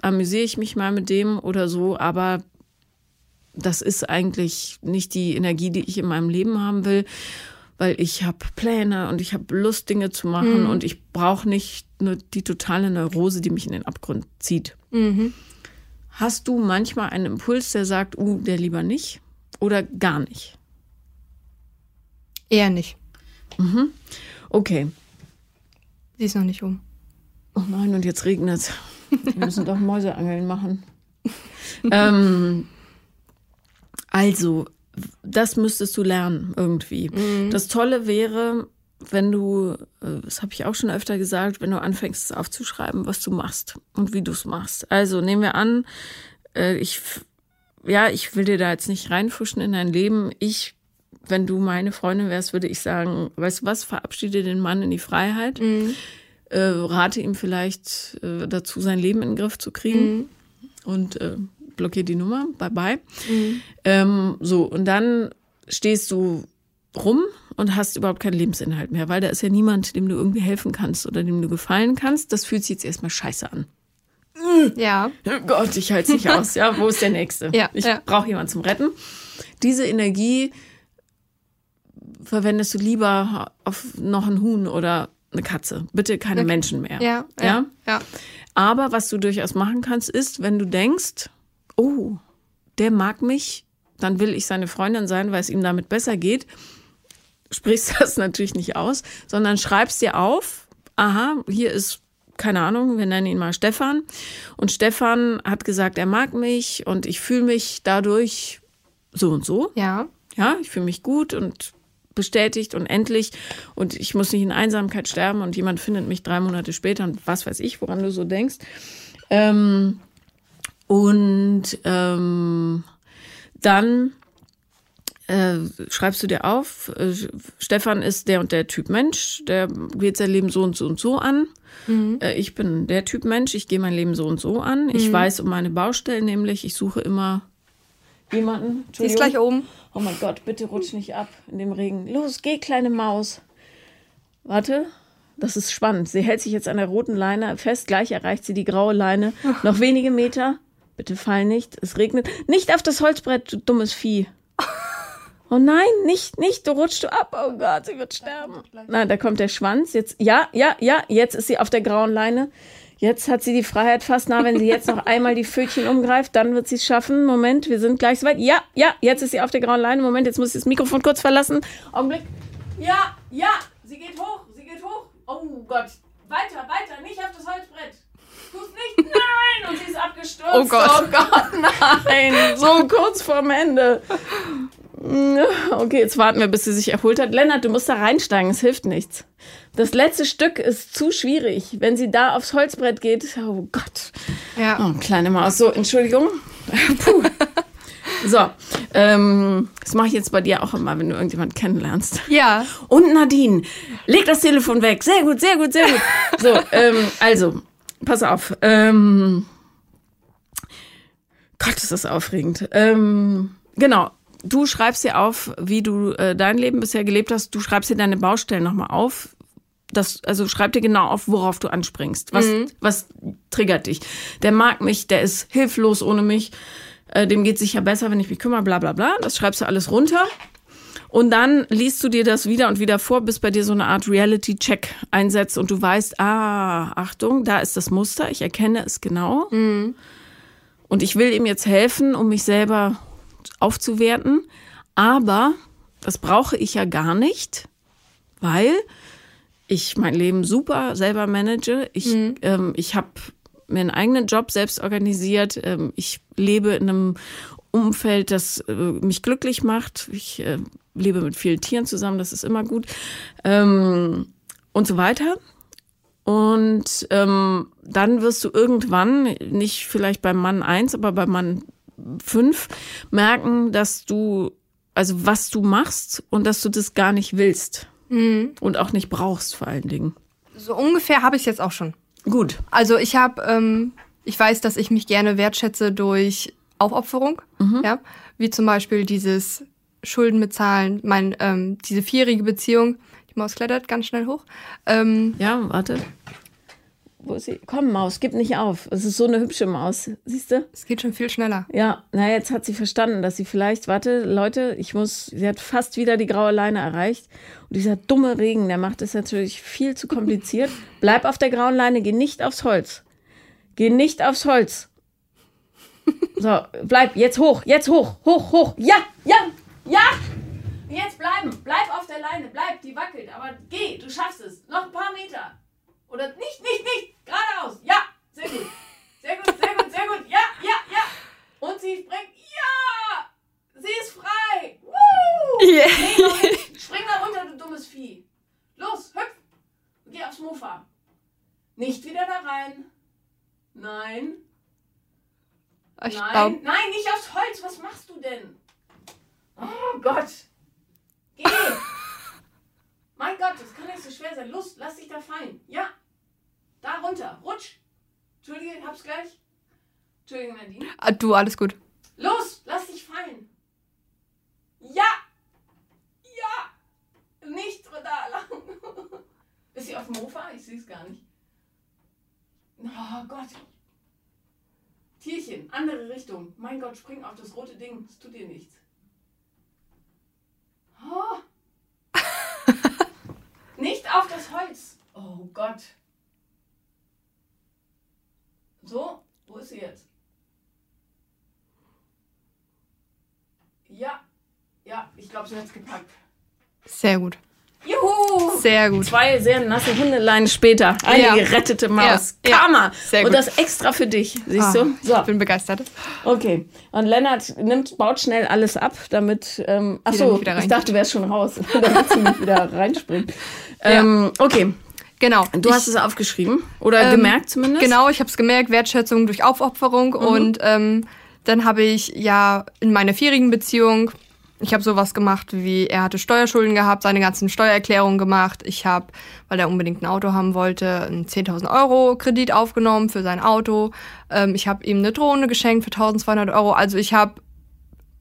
amüsiere ich mich mal mit dem oder so, aber das ist eigentlich nicht die Energie, die ich in meinem Leben haben will, weil ich habe Pläne und ich habe Lust, Dinge zu machen und ich brauche nicht nur die totale Neurose, die mich in den Abgrund zieht. Mhm. Hast du manchmal einen Impuls, der sagt, uh, der lieber nicht oder gar nicht? Eher nicht. Okay. Sie ist noch nicht um. Oh nein, und jetzt regnet es. Wir müssen doch Mäuseangeln machen. ähm, also, das müsstest du lernen irgendwie. Das Tolle wäre, wenn du, äh, das habe ich auch schon öfter gesagt, wenn du anfängst es aufzuschreiben, was du machst und wie du es machst. Also nehmen wir an, äh, ich, ja, ich will dir da jetzt nicht reinfuschen in dein Leben. Ich, wenn du meine Freundin wärst, würde ich sagen, weißt du was, verabschiede den Mann in die Freiheit äh, rate ihm vielleicht äh, dazu, sein Leben in den Griff zu kriegen und äh, blockiere die Nummer, bye bye. Ähm, so, und dann stehst du rum und hast überhaupt keinen Lebensinhalt mehr, weil da ist ja niemand, dem du irgendwie helfen kannst oder dem du gefallen kannst. Das fühlt sich jetzt erstmal scheiße an. Ja. Oh Gott, ich halte es nicht aus. Ja, wo ist der Nächste? Ja, ich ja. brauche jemanden zum Retten. Diese Energie verwendest du lieber auf noch ein Huhn oder eine Katze. Bitte keine Menschen mehr. Ja. Ja? Ja. ja. Aber was du durchaus machen kannst, ist, wenn du denkst, oh, der mag mich, dann will ich seine Freundin sein, weil es ihm damit besser geht, sprichst das natürlich nicht aus, sondern schreibst dir auf, aha, hier ist, keine Ahnung, wir nennen ihn mal Stefan. Und Stefan hat gesagt, er mag mich und ich fühle mich dadurch so und so. Ja. Ja, ich fühle mich gut und bestätigt und endlich und ich muss nicht in Einsamkeit sterben und jemand findet mich drei Monate später und was weiß ich, woran du so denkst. Ähm, und ähm, dann äh, schreibst du dir auf, äh, Stefan ist der und der Typ Mensch, der geht sein Leben so und so und so an. Äh, ich bin der Typ Mensch, ich gehe mein Leben so und so an. Ich weiß um meine Baustellen, nämlich ich suche immer jemanden. Sie ist gleich oben. Oh mein Gott, bitte rutsch nicht ab in dem Regen. Los, geh, kleine Maus. Warte, das ist spannend. Sie hält sich jetzt an der roten Leine fest. Gleich erreicht sie die graue Leine. Noch wenige Meter. Bitte fall nicht. Es regnet. Nicht auf das Holzbrett, du dummes Vieh. Oh nein, nicht, nicht, du rutschst du ab. Oh Gott, sie wird sterben. Nein, da kommt der Schwanz. Jetzt, ja, ja, ja, jetzt ist sie auf der grauen Leine. Jetzt hat sie die Freiheit fast nah. Wenn sie jetzt noch einmal die Pfötchen umgreift, dann wird sie es schaffen. Moment, wir sind gleich soweit. Ja, ja, jetzt ist sie auf der grauen Leine. Moment, jetzt muss sie das Mikrofon kurz verlassen. Augenblick. Ja, ja, sie geht hoch, sie geht hoch. Oh Gott, weiter, weiter, nicht auf das Holzbrett. Tu's nicht, nein! Und sie ist abgestürzt. Oh Gott. Oh Gott, nein. So kurz vorm Ende. Okay, jetzt warten wir, bis sie sich erholt hat. Lennart, du musst da reinsteigen, es hilft nichts. Das letzte Stück ist zu schwierig. Wenn sie da aufs Holzbrett geht, oh Gott. Ja. Oh, kleine Maus. So, Entschuldigung. Puh. So, ähm, das mache ich jetzt bei dir auch immer, wenn du irgendjemanden kennenlernst. Ja. Und Nadine, leg das Telefon weg. Sehr gut, sehr gut, sehr gut. So, ähm, also, pass auf. Ähm, Gott, ist das aufregend. Ähm, genau. Du schreibst dir auf, wie du äh, dein Leben bisher gelebt hast. Du schreibst dir deine Baustellen nochmal auf. Das, also schreib dir genau auf, worauf du anspringst. Was, was triggert dich? Der mag mich, der ist hilflos ohne mich. Äh, dem geht sicher besser, wenn ich mich kümmere, bla bla bla. Das schreibst du alles runter. Und dann liest du dir das wieder und wieder vor, bis bei dir so eine Art Reality-Check einsetzt und du weißt, ah, Achtung, da ist das Muster, ich erkenne es genau. Und ich will ihm jetzt helfen, um mich selber aufzuwerten. Aber das brauche ich ja gar nicht, weil ich mein Leben super selber manage. Ich, ähm, ich habe mir einen eigenen Job selbst organisiert. Ähm, ich lebe in einem Umfeld, das äh, mich glücklich macht. Ich äh, lebe mit vielen Tieren zusammen, das ist immer gut. Ähm, und so weiter. Und ähm, dann wirst du irgendwann, nicht vielleicht beim Mann eins, aber beim Mann fünf, merken, dass du, also was du machst und dass du das gar nicht willst. Und auch nicht brauchst vor allen Dingen. So ungefähr habe ich es jetzt auch schon. Gut. Also ich habe, ähm, ich weiß, dass ich mich gerne wertschätze durch Aufopferung, ja, wie zum Beispiel dieses Schulden bezahlen, mein, ähm, diese vierjährige Beziehung. Die Maus klettert ganz schnell hoch. Ähm, Ja, warte. Wo ist sie? Komm, Maus, gib nicht auf. Es ist so eine hübsche Maus. Siehst du? es geht schon viel schneller. Ja, na jetzt hat sie verstanden, dass sie vielleicht, warte, Leute, ich muss, sie hat fast wieder die graue Leine erreicht. Und dieser dumme Regen, der macht es natürlich viel zu kompliziert. Bleib auf der grauen Leine, geh nicht aufs Holz. Geh nicht aufs Holz. So, bleib, jetzt hoch, jetzt hoch, hoch, hoch. Ja, ja, ja. Jetzt bleiben, bleib auf der Leine, bleib, die wackelt, aber geh, du schaffst es. Noch ein paar Meter. Oder nicht, nicht, nicht, geradeaus. Ja, sehr gut. Sehr gut, sehr gut, sehr gut. Ja, ja, ja. Und sie springt. Ja! Sie ist frei. Woo! Yeah. Nee. Spring da runter, du dummes Vieh. Los, hüpf. Geh aufs Mofa. Nicht wieder da rein. Nein. Ich Nein, glaube, nein, nicht aufs Holz. Was machst du denn? Oh Gott. Geh. mein Gott, das kann nicht so schwer sein. Los, lass dich da fallen. Ja. Da runter. Rutsch. Entschuldige, hab's gleich. Entschuldigung, Nadine. ah, du, alles gut. Los, lass dich fallen. Ja. Ja. Nicht da lang. Ist sie auf dem Mofa? Ich sehe es gar nicht. Oh Gott. Tierchen, andere Richtung. Mein Gott, spring auf das rote Ding. Es tut dir nichts. Oh. Nicht auf das Holz. Oh Gott. So, wo ist sie jetzt? Ja, ja, ich glaube, sie hat es gepackt. Sehr gut. Juhu! Sehr gut. Zwei sehr nasse Hundeleien später. Eine Ja. gerettete Maus. Ja. Karma. Sehr Und gut. das extra für dich. Siehst Ah, du? So, Ich bin begeistert. okay. Und Lennart nimmt, baut schnell alles ab, damit. Ähm, ach Sie so, dann nicht wieder ich dachte, du wärst schon raus, damit sie nicht wieder reinspringt. Ähm, okay, Genau. du ich, hast es aufgeschrieben oder ähm, gemerkt zumindest. Genau, ich habe es gemerkt, Wertschätzung durch Aufopferung. Mhm. Und ähm, dann habe ich ja in meiner vierjährigen Beziehung, ich habe sowas gemacht wie, er hatte Steuerschulden gehabt, seine ganzen Steuererklärungen gemacht. Ich habe, weil er unbedingt ein Auto haben wollte, einen 10.000 Euro Kredit aufgenommen für sein Auto. Ähm, ich habe ihm eine Drohne geschenkt für 1.200 Euro. Also ich habe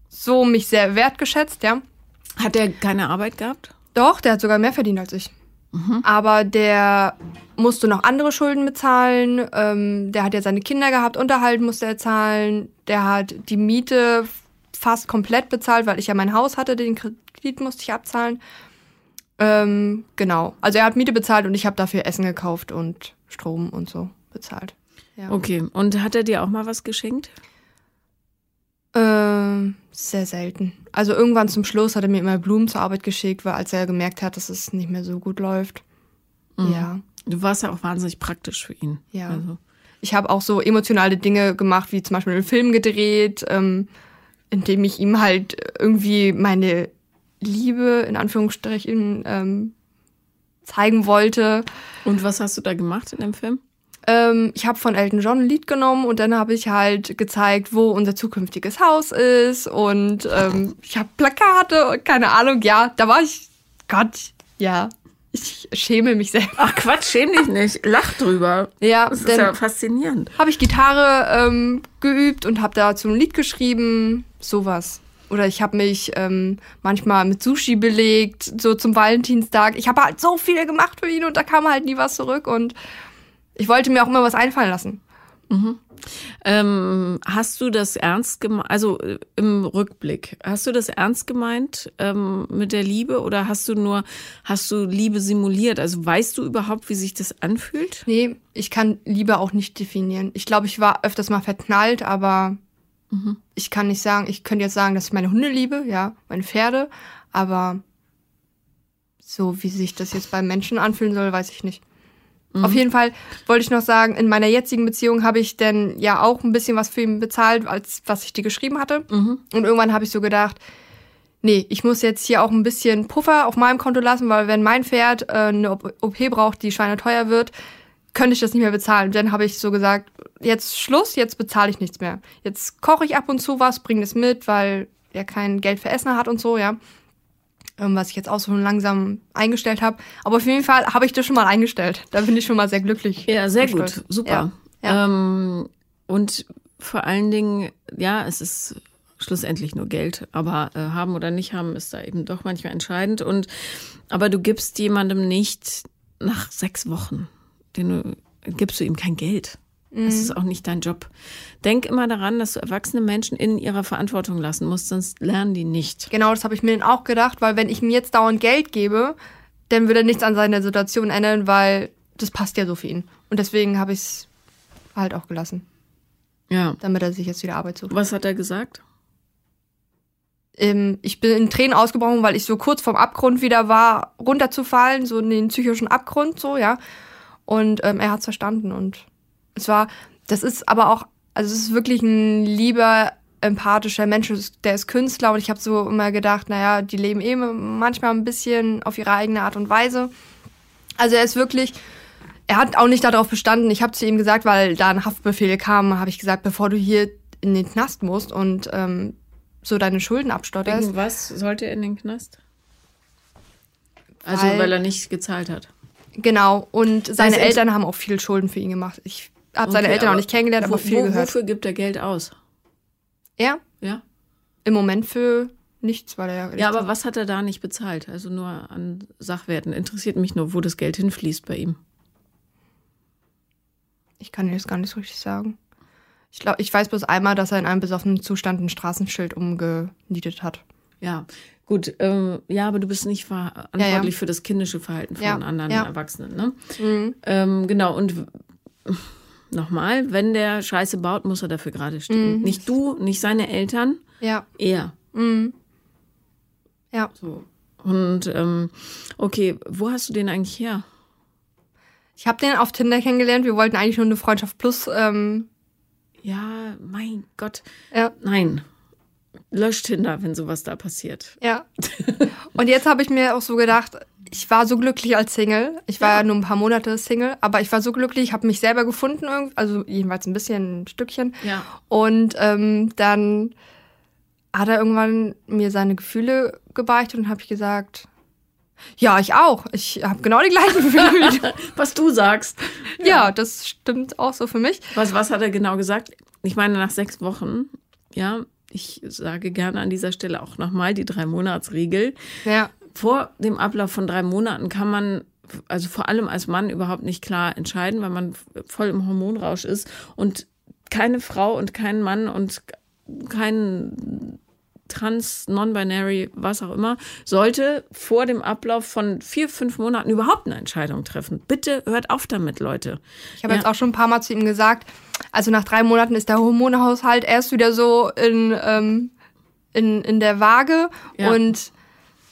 so mich sehr wertgeschätzt, ja. Hat er keine Arbeit gehabt? Doch, der hat sogar mehr verdient als ich. Aber der musste noch andere Schulden bezahlen. Ähm, der hat ja seine Kinder gehabt, Unterhalt musste er zahlen. Der hat die Miete fast komplett bezahlt, weil ich ja mein Haus hatte, den Kredit musste ich abzahlen. Ähm, genau. Also er hat Miete bezahlt und ich habe dafür Essen gekauft und Strom und so bezahlt. Ja. Okay. Und hat er dir auch mal was geschenkt? Ähm, sehr selten. Also irgendwann zum Schluss hat er mir immer Blumen zur Arbeit geschickt, weil als er gemerkt hat, dass es nicht mehr so gut läuft. Ja. Du warst ja auch wahnsinnig praktisch für ihn. Ja. Also. Ich habe auch so emotionale Dinge gemacht, wie zum Beispiel einen Film gedreht, ähm, in dem ich ihm halt irgendwie meine Liebe in Anführungsstrichen ähm, zeigen wollte. Und was hast du da gemacht in dem Film? Ähm, ich habe von Elton John ein Lied genommen und dann habe ich halt gezeigt, wo unser zukünftiges Haus ist und ähm, ich habe Plakate und keine Ahnung. Ja, da war ich, Gott, ja, ich schäme mich selber. Ach Quatsch, schäm dich nicht. Lach drüber. Ja, Das ist ja faszinierend. habe ich Gitarre ähm, geübt und habe dazu ein Lied geschrieben, sowas. Oder ich habe mich ähm, manchmal mit Sushi belegt, so zum Valentinstag. Ich habe halt so viel gemacht für ihn und da kam halt nie was zurück und ich wollte mir auch immer was einfallen lassen. Ähm, hast du das ernst gemeint, also äh, im Rückblick, hast du das ernst gemeint ähm, mit der Liebe oder hast du nur, hast du Liebe simuliert? Also weißt du überhaupt, wie sich das anfühlt? Nee, ich kann Liebe auch nicht definieren. Ich glaube, ich war öfters mal verknallt, aber ich kann nicht sagen, ich könnte jetzt sagen, dass ich meine Hunde liebe, ja, meine Pferde, aber so wie sich das jetzt beim Menschen anfühlen soll, weiß ich nicht. Auf jeden Fall wollte ich noch sagen, in meiner jetzigen Beziehung habe ich denn ja auch ein bisschen was für ihn bezahlt, als was ich dir geschrieben hatte. Und irgendwann habe ich so gedacht, nee, ich muss jetzt hier auch ein bisschen Puffer auf meinem Konto lassen, weil wenn mein Pferd äh, eine OP braucht, die schweineteuer wird, könnte ich das nicht mehr bezahlen. Dann habe ich so gesagt, jetzt Schluss, jetzt bezahle ich nichts mehr. Jetzt koche ich ab und zu was, bringe es mit, weil er kein Geld für Essen hat und so, ja. Ähm, was ich jetzt auch so langsam eingestellt habe. Aber auf jeden Fall habe ich das schon mal eingestellt. Da bin ich schon mal sehr glücklich. Ja, sehr gut, stolz. super. Ja, ja. Ähm, und vor allen Dingen, ja, es ist schlussendlich nur Geld, aber äh, haben oder nicht haben ist da eben doch manchmal entscheidend. Und aber du gibst jemandem nicht nach sechs Wochen, den du, gibst du ihm kein Geld. Das ist auch nicht dein Job. Denk immer daran, dass du erwachsene Menschen in ihrer Verantwortung lassen musst, sonst lernen die nicht. Genau, das habe ich mir dann auch gedacht, weil wenn ich ihm jetzt dauernd Geld gebe, dann würde er nichts an seiner Situation ändern, weil das passt ja so für ihn. Und deswegen habe ich es halt auch gelassen, Ja. damit er sich jetzt wieder Arbeit sucht. Was hat er gesagt? Ähm, ich bin in Tränen ausgebrochen, weil ich so kurz vom Abgrund wieder war, runterzufallen, so in den psychischen Abgrund, so, ja. Und ähm, er hat es verstanden. Und es war, das ist aber auch, also es ist wirklich ein lieber, empathischer Mensch, der ist Künstler und ich habe so immer gedacht, naja, die leben eh manchmal ein bisschen auf ihre eigene Art und Weise. Also er ist wirklich, er hat auch nicht darauf bestanden. Ich habe zu ihm gesagt, weil da ein Haftbefehl kam, habe ich gesagt, bevor du hier in den Knast musst und ähm, so deine Schulden abstotterst, Wegen was sollte er in den Knast? Also, Weil- weil, er nicht gezahlt hat. Genau, und seine heißt, Eltern haben auch viel Schulden für ihn gemacht. Ich habe seine Okay, Eltern auch aber nicht kennengelernt, aber wo, viel wo, gehört. Wofür gibt er Geld aus? Er? Ja? Im Moment für nichts, weil er. Ja, aber was hat er da nicht bezahlt? Also nur an Sachwerten. Interessiert mich nur, wo das Geld hinfließt bei ihm. Ich kann dir das gar nicht so richtig sagen. Ich glaube, ich weiß bloß einmal, dass er in einem besoffenen Zustand ein Straßenschild umgenietet hat. Ja, gut. Ähm, ja, aber du bist nicht verantwortlich Ja, ja. für das kindische Verhalten von Ja, anderen. Erwachsenen. Ne? Mhm. Ähm, genau, und nochmal, wenn der Scheiße baut, muss er dafür gerade Mhm. stehen. Nicht du, nicht seine Eltern, Ja. er. Mhm. Ja. So. Und ähm, okay, wo hast du den eigentlich her? Ich habe den auf Tinder kennengelernt. Wir wollten eigentlich nur eine Freundschaft plus. Ähm, Ja, mein Gott. ja. Nein. Lösch Tinder, wenn sowas da passiert. Ja. Und jetzt habe ich mir auch so gedacht, ich war so glücklich als Single. Ich war ja, nur ein paar Monate Single, aber ich war so glücklich, habe mich selber gefunden, also jedenfalls ein bisschen, ein Stückchen. Ja. Und ähm, dann hat er irgendwann mir seine Gefühle gebeichtet und habe ich gesagt, ja, ich auch. Ich habe genau die gleichen Gefühle. Was du sagst. Ja, das stimmt auch so für mich. Was, was hat er genau gesagt? Ich meine, nach sechs Wochen, ja, ich sage gerne an dieser Stelle auch nochmal die Drei-Monats-Regel. Ja, Vor dem Ablauf von drei Monaten kann man, also vor allem als Mann, überhaupt nicht klar entscheiden, weil man voll im Hormonrausch ist und keine Frau und kein Mann und kein Trans, Non-Binary, was auch immer, sollte vor dem Ablauf von vier, fünf Monaten überhaupt eine Entscheidung treffen. Bitte hört auf damit, Leute. ich habe Ja. jetzt auch schon ein paar Mal zu ihm gesagt, also nach drei Monaten ist der Hormonhaushalt erst wieder so in, ähm, in, in der Waage Ja. und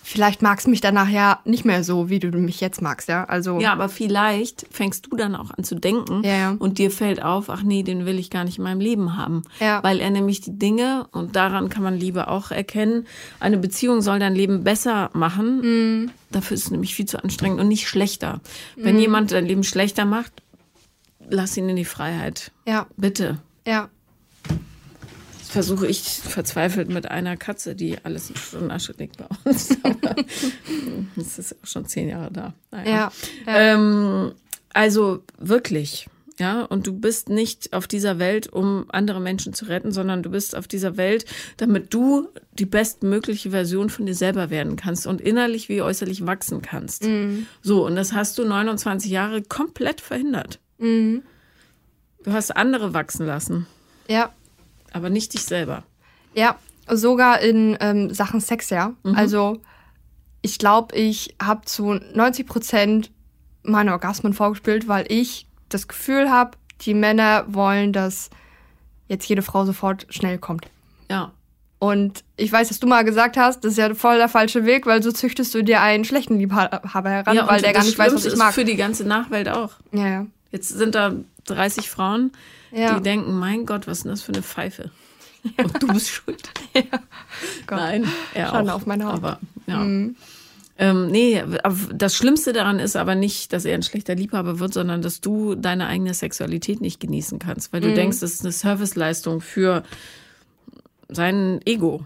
vielleicht magst du mich danach ja nicht mehr so, wie du mich jetzt magst, ja. Also Ja, aber vielleicht fängst du dann auch an zu denken Ja, ja. und dir fällt auf, ach nee, den will ich gar nicht in meinem Leben haben. Ja. Weil er nämlich die Dinge, und daran kann man Liebe auch erkennen, eine Beziehung soll dein Leben besser machen. Mhm. Dafür ist es nämlich viel zu anstrengend und nicht schlechter. Wenn jemand dein Leben schlechter macht, lass ihn in die Freiheit. ja, Bitte. ja, versuche ich verzweifelt mit einer Katze, die alles in Asche liegt bei uns. Aber das ist auch schon zehn Jahre da. Naja. ja, ja. Ähm, also wirklich, ja, und du bist nicht auf dieser Welt, um andere Menschen zu retten, sondern du bist auf dieser Welt, damit du die bestmögliche Version von dir selber werden kannst und innerlich wie äußerlich wachsen kannst. So, und das hast du 29 Jahre komplett verhindert. Du hast andere wachsen lassen, ja. Aber nicht dich selber. Ja, sogar in ähm, Sachen Sex, ja. Mhm. Also ich glaube, ich habe zu 90 Prozent meine Orgasmen vorgespielt, weil ich das Gefühl habe, die Männer wollen, dass jetzt jede Frau sofort schnell kommt. Ja. Und ich weiß, dass du mal gesagt hast, das ist ja voll der falsche Weg, weil so züchtest du dir einen schlechten Liebhaber heran, ja weil der gar nicht weiß, was Schlimmste ich ist mag. Für die ganze Nachwelt auch. Ja, ja. Jetzt sind da 30 Frauen, Ja. die denken, mein Gott, was ist denn das für eine Pfeife? Und du bist schuld. Gott. Nein, er Schande auch. auf meine Haut. Aber, ja. Ähm, nee, das Schlimmste daran ist aber nicht, dass er ein schlechter Liebhaber wird, sondern dass du deine eigene Sexualität nicht genießen kannst, weil du denkst, das ist eine Serviceleistung für sein Ego.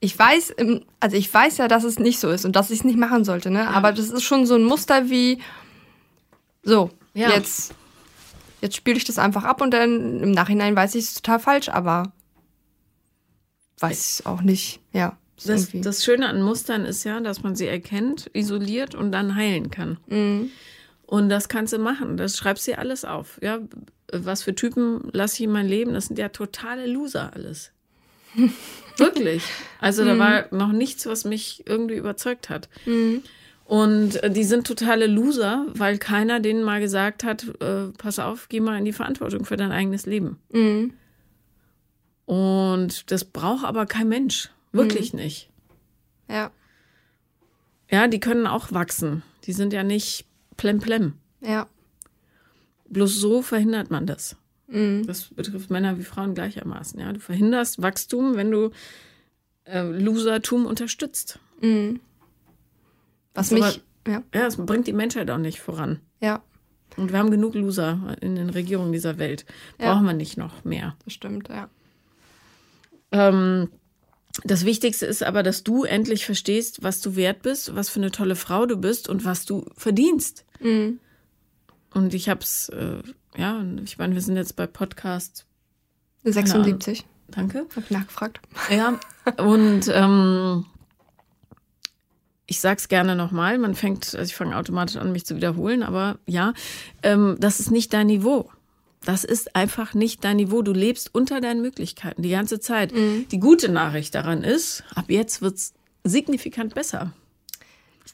Ich weiß, also ich weiß ja, dass es nicht so ist und dass ich es nicht machen sollte, ne? Aber das ist schon so ein Muster wie so, Ja. jetzt, jetzt spiele ich das einfach ab und dann im Nachhinein weiß ich es total falsch, aber weiß auch nicht, ja. Das, das Schöne an Mustern ist ja, dass man sie erkennt, isoliert und dann heilen kann. Und das kannst du machen. Das schreibst dir alles auf. Ja, was für Typen lasse ich in mein Leben? Das sind ja totale Loser alles. Wirklich. Also da war noch nichts, was mich irgendwie überzeugt hat. Und äh, die sind totale Loser, weil keiner denen mal gesagt hat, äh, pass auf, geh mal in die Verantwortung für dein eigenes Leben. Mhm. Und das braucht aber kein Mensch. Wirklich nicht. Ja, Ja, die können auch wachsen. Die sind ja nicht plemplem. ja, Bloß so verhindert man das. Mhm. Das betrifft Männer wie Frauen gleichermaßen. Ja, du verhinderst Wachstum, wenn du äh, Losertum unterstützt. Mhm. Was Das mich, ja, Ja, es bringt die Menschheit auch nicht voran. ja, Und wir haben genug Loser in den Regierungen dieser Welt. Ja. Brauchen wir nicht noch mehr. das stimmt, ja. Ähm, das Wichtigste ist aber, dass du endlich verstehst, was du wert bist, was für eine tolle Frau du bist und was du verdienst. Mhm. Und ich hab's, äh, ja, ich meine, wir sind jetzt bei Podcast. 76, Danke. hab ich nachgefragt. Ja, und ähm, ich sag's gerne nochmal, man fängt, also ich fange automatisch an, mich zu wiederholen, aber ja, ähm, das ist nicht dein Niveau. Das ist einfach nicht dein Niveau. Du lebst unter deinen Möglichkeiten die ganze Zeit. Die gute Nachricht daran ist, ab jetzt wird's signifikant besser.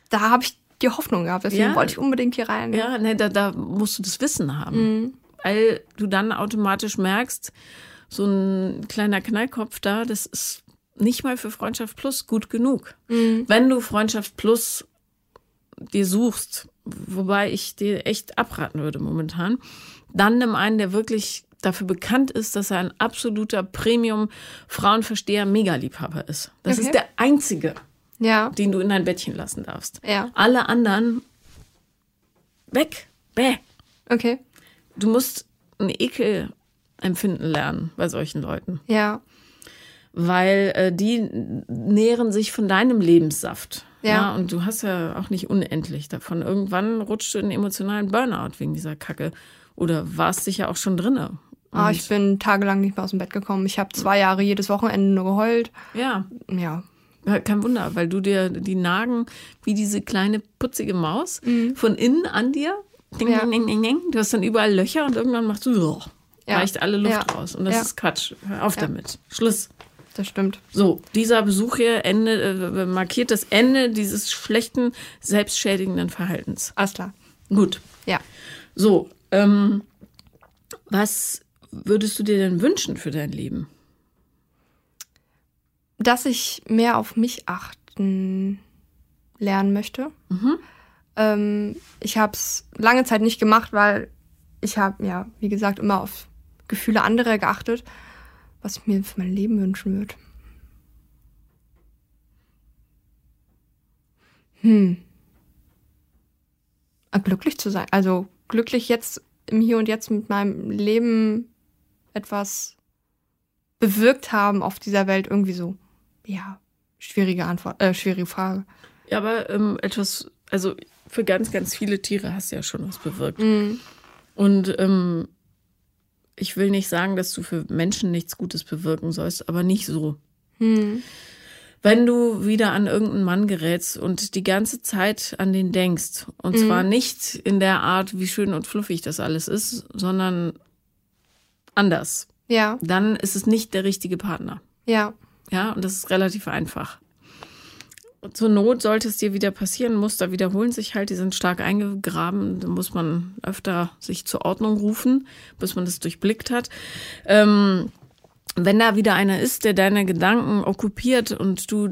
Da habe ich die Hoffnung gehabt, deswegen Ja. wollte ich unbedingt hier rein. Ja, ne, da, da musst du das Wissen haben. Weil du dann automatisch merkst, so ein kleiner Knallkopf da, das ist nicht mal für Freundschaft Plus gut genug. Wenn du Freundschaft Plus dir suchst, wobei ich dir echt abraten würde momentan, dann nimm einen, der wirklich dafür bekannt ist, dass er ein absoluter Premium-Frauenversteher Megaliebhaber ist. Das Okay. ist der einzige, Ja, den du in dein Bettchen lassen darfst. Ja. Alle anderen weg. Bäh. okay. Du musst einen Ekel empfinden lernen bei solchen Leuten, Ja, weil äh, die nähren sich von deinem Lebenssaft. Ja. und du hast ja auch nicht unendlich davon. Irgendwann rutscht du in einen emotionalen Burnout wegen dieser Kacke. Oder warst sicher auch schon drinne. ah, ich bin tagelang nicht mehr aus dem Bett gekommen. Ich habe zwei Jahre jedes Wochenende nur geheult. ja, Ja, Ja, Kein Wunder, weil du dir die nagen wie diese kleine putzige Maus von innen an dir. Ding, Mhm. Ja. ding, ding, ding. Du hast dann überall Löcher und irgendwann machst du so, Ja. reicht alle Luft Ja. raus. Und das Ja. ist Quatsch. Hör auf Ja. damit. Schluss. Das stimmt. So, dieser Besuch hier Ende, äh, markiert das Ende dieses schlechten, selbstschädigenden Verhaltens. Alles klar. Gut. Ja. So, ähm, was würdest du dir denn wünschen für dein Leben? Dass ich mehr auf mich achten lernen möchte. Ähm, ich habe es lange Zeit nicht gemacht, weil ich habe, ja, wie gesagt, immer auf Gefühle anderer geachtet, was ich mir für mein Leben wünschen würde. Hm. Äh, Glücklich zu sein. Also glücklich jetzt im Hier und Jetzt mit meinem Leben etwas bewirkt haben auf dieser Welt irgendwie so. Ja, schwierige Antwort, äh, schwierige Frage. Ja, aber ähm, etwas, also für ganz, ganz viele Tiere hast du ja schon was bewirkt. Mhm. Und ähm, ich will nicht sagen, dass du für Menschen nichts Gutes bewirken sollst, aber nicht so. Hm. Wenn du wieder an irgendeinen Mann gerätst und die ganze Zeit an den denkst, und zwar nicht in der Art, wie schön und fluffig das alles ist, sondern anders, Ja, dann ist es nicht der richtige Partner. ja. Ja, und das ist relativ einfach. Zur Not sollte es dir wieder passieren, Muster wiederholen sich halt, die sind stark eingegraben, da muss man öfter sich zur Ordnung rufen, bis man das durchblickt hat. Ähm, wenn da wieder einer ist, der deine Gedanken okkupiert und du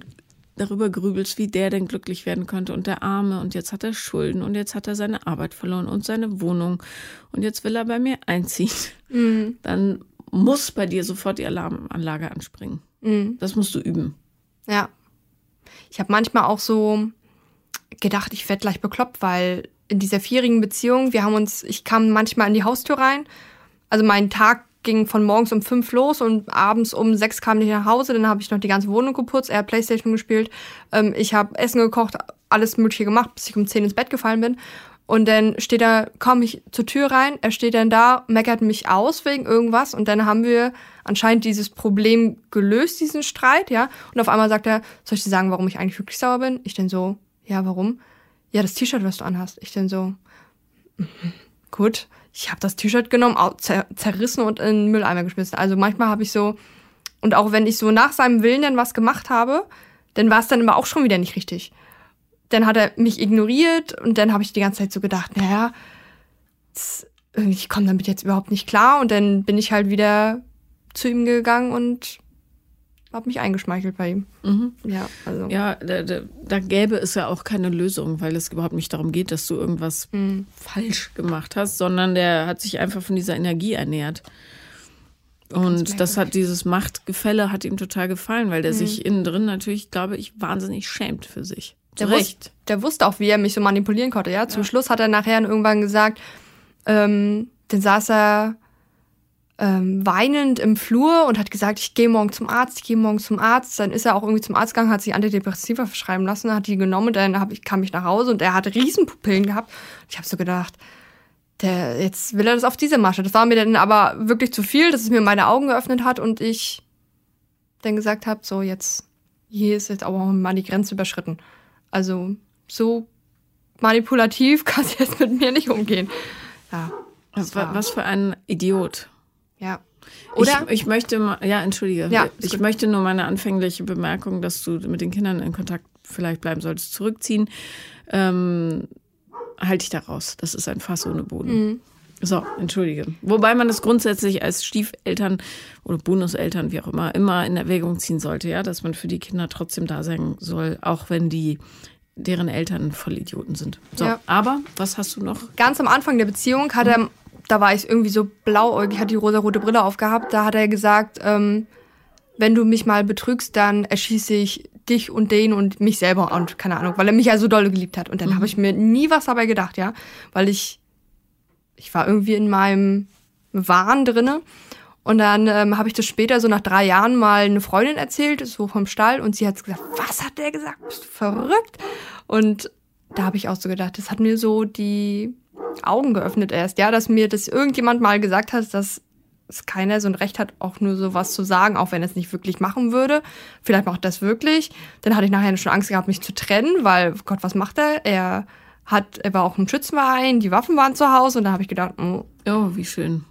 darüber grübelst, wie der denn glücklich werden könnte und der Arme und jetzt hat er Schulden und jetzt hat er seine Arbeit verloren und seine Wohnung und jetzt will er bei mir einziehen, Mhm. dann muss bei dir sofort die Alarmanlage anspringen. Mhm. Das musst du üben. Ja. Ich habe manchmal auch so gedacht, ich werde gleich bekloppt, weil in dieser vierjährigen Beziehung, wir haben uns, ich kam manchmal in die Haustür rein. Also mein Tag ging von morgens um fünf los und abends um sechs kam ich nach Hause. Dann habe ich noch die ganze Wohnung geputzt, er hat Playstation gespielt. Ähm, ich habe Essen gekocht, alles Mögliche gemacht, bis ich um zehn ins Bett gefallen bin. Und dann steht er, komme ich zur Tür rein, er steht dann da, meckert mich aus wegen irgendwas und dann haben wir anscheinend dieses Problem gelöst, diesen Streit, ja. Und auf einmal sagt er, soll ich dir sagen, warum ich eigentlich wirklich sauer bin? Ich denn so, ja, warum? Ja, das T-Shirt, was du anhast. Ich denn so, gut, ich habe das T-Shirt genommen, zerrissen und in den Mülleimer geschmissen. Also manchmal habe ich so, und auch wenn ich so nach seinem Willen dann was gemacht habe, dann war es dann immer auch schon wieder nicht richtig dann hat er mich ignoriert und dann habe ich die ganze Zeit so gedacht, naja, ich komme damit jetzt überhaupt nicht klar und dann bin ich halt wieder zu ihm gegangen und habe mich eingeschmeichelt bei ihm. Ja, also. Ja, da, da, da gäbe es ja auch keine Lösung, weil es überhaupt nicht darum geht, dass du irgendwas Mhm. falsch gemacht hast, sondern der hat sich einfach von dieser Energie ernährt. Und das hat dieses Machtgefälle hat ihm total gefallen, weil der Mhm. sich innen drin natürlich, glaube ich, wahnsinnig schämt für sich. Der, wus Recht. der wusste auch, wie er mich so manipulieren konnte. Ja, zum Schluss hat er nachher irgendwann gesagt, ähm, dann saß er ähm, weinend im Flur und hat gesagt, ich gehe morgen zum Arzt, ich gehe morgen zum Arzt. Dann ist er auch irgendwie zum Arzt gegangen, hat sich Antidepressiva verschreiben lassen, hat die genommen, dann hab ich, kam ich nach Hause und er hatte Riesenpupillen gehabt. Ich habe so gedacht, der, jetzt will er das auf diese Masche. Das war mir dann aber wirklich zu viel, dass es mir meine Augen geöffnet hat und ich dann gesagt habe, so jetzt, hier ist jetzt aber mal die Grenze überschritten. Also so manipulativ kannst du jetzt mit mir nicht umgehen. Ja, Was, was für ein Idiot. ja. Oder? Ich, ich möchte ja, entschuldige. Ja, ich gut. möchte nur meine anfängliche Bemerkung, dass du mit den Kindern in Kontakt vielleicht bleiben solltest, zurückziehen. Ähm, halte ich da raus. Das ist ein Fass ohne Boden. Mhm. So, entschuldige. Wobei man das grundsätzlich als Stiefeltern oder Bonuseltern, wie auch immer, immer in Erwägung ziehen sollte, ja, dass man für die Kinder trotzdem da sein soll, auch wenn die deren Eltern Vollidioten sind. So, Ja. aber was hast du noch? ganz am Anfang der Beziehung hat er, da war ich irgendwie so blauäugig, hat die rosa-rote Brille aufgehabt, da hat er gesagt, ähm, wenn du mich mal betrügst, dann erschieße ich dich und den und mich selber und keine Ahnung, weil er mich ja so doll geliebt hat. Und dann habe ich mir nie was dabei gedacht, ja, weil ich, ich war irgendwie in meinem Wahn drinne. Und dann ähm, habe ich das später, so nach drei Jahren, mal eine Freundin erzählt, so vom Stall, und sie hat gesagt, was hat der gesagt? Bist du verrückt? Und da habe ich auch so gedacht, das hat mir so die Augen geöffnet erst, ja, dass mir das irgendjemand mal gesagt hat, dass es keiner so ein Recht hat, auch nur so was zu sagen, auch wenn er es nicht wirklich machen würde. Vielleicht macht das wirklich. Dann hatte ich nachher schon Angst gehabt, mich zu trennen, weil, Gott, was macht er? Er hat, er war auch im Schützenverein, die Waffen waren zu Hause und da habe ich gedacht, oh, Oh, wie schön.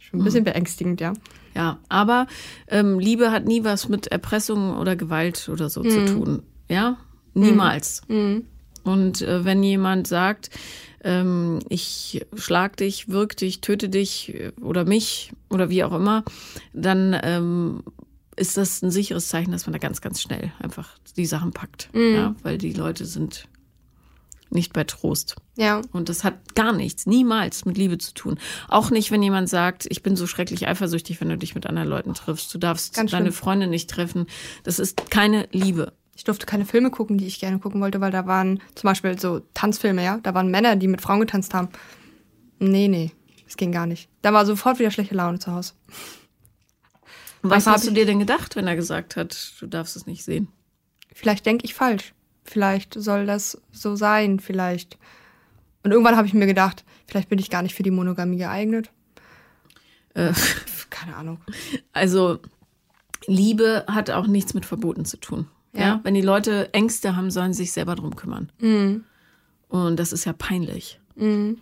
schon ein bisschen beängstigend, ja. Ja, aber ähm, Liebe hat nie was mit Erpressung oder Gewalt oder so zu tun. Ja, niemals. Und äh, wenn jemand sagt, ähm, ich schlag dich, wirk dich, töte dich äh, oder mich oder wie auch immer, dann ähm, ist das ein sicheres Zeichen, dass man da ganz, ganz schnell einfach die Sachen packt. Mhm. Ja, weil die Leute sind nicht bei Trost. Ja. Und das hat gar nichts, niemals mit Liebe zu tun. Auch nicht, wenn jemand sagt, ich bin so schrecklich eifersüchtig, wenn du dich mit anderen Leuten triffst. Du darfst Ganz deine schlimm. Freunde nicht treffen. Das ist keine Liebe. Ich durfte keine Filme gucken, die ich gerne gucken wollte, weil da waren zum Beispiel so Tanzfilme, ja. Da waren Männer, die mit Frauen getanzt haben. Nee, nee, das ging gar nicht. Da war sofort wieder schlechte Laune zu Hause. Was hast du dir denn gedacht, wenn er gesagt hat, du darfst es nicht sehen? Vielleicht denke ich falsch. Vielleicht soll das so sein, vielleicht. Und irgendwann habe ich mir gedacht, vielleicht bin ich gar nicht für die Monogamie geeignet. Äh, Keine Ahnung. also Liebe hat auch nichts mit Verboten zu tun. Ja. Ja. Wenn die Leute Ängste haben, sollen sie sich selber drum kümmern. Mhm. Und das ist ja peinlich. Mhm.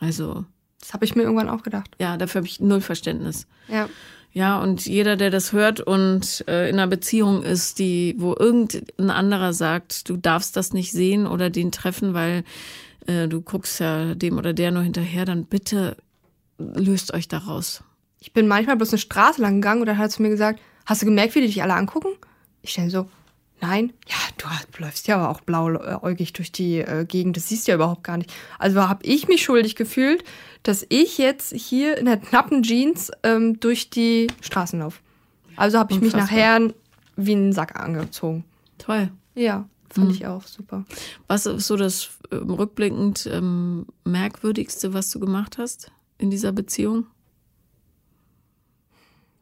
Also, Das habe ich mir irgendwann auch gedacht. ja, dafür habe ich null Verständnis. Ja. Ja, und jeder, der das hört und äh, in einer Beziehung ist, die, wo irgendein anderer sagt, du darfst das nicht sehen oder den treffen, weil äh, du guckst ja dem oder der nur hinterher, dann bitte löst euch daraus. Ich bin manchmal bloß eine Straße lang gegangen und dann hat er zu mir gesagt, hast du gemerkt, wie die dich alle angucken? Ich denke so, nein. Ja, du läufst ja aber auch blauäugig durch die äh, Gegend, das siehst du ja überhaupt gar nicht. Also habe ich mich schuldig gefühlt, dass ich jetzt hier in der knappen Jeans ähm, durch die Straßen laufe. Also habe ich mich nachher wie einen Sack angezogen. Toll. Ja, fand ich auch super. Was ist so das ähm, rückblickend ähm, merkwürdigste, was du gemacht hast in dieser Beziehung?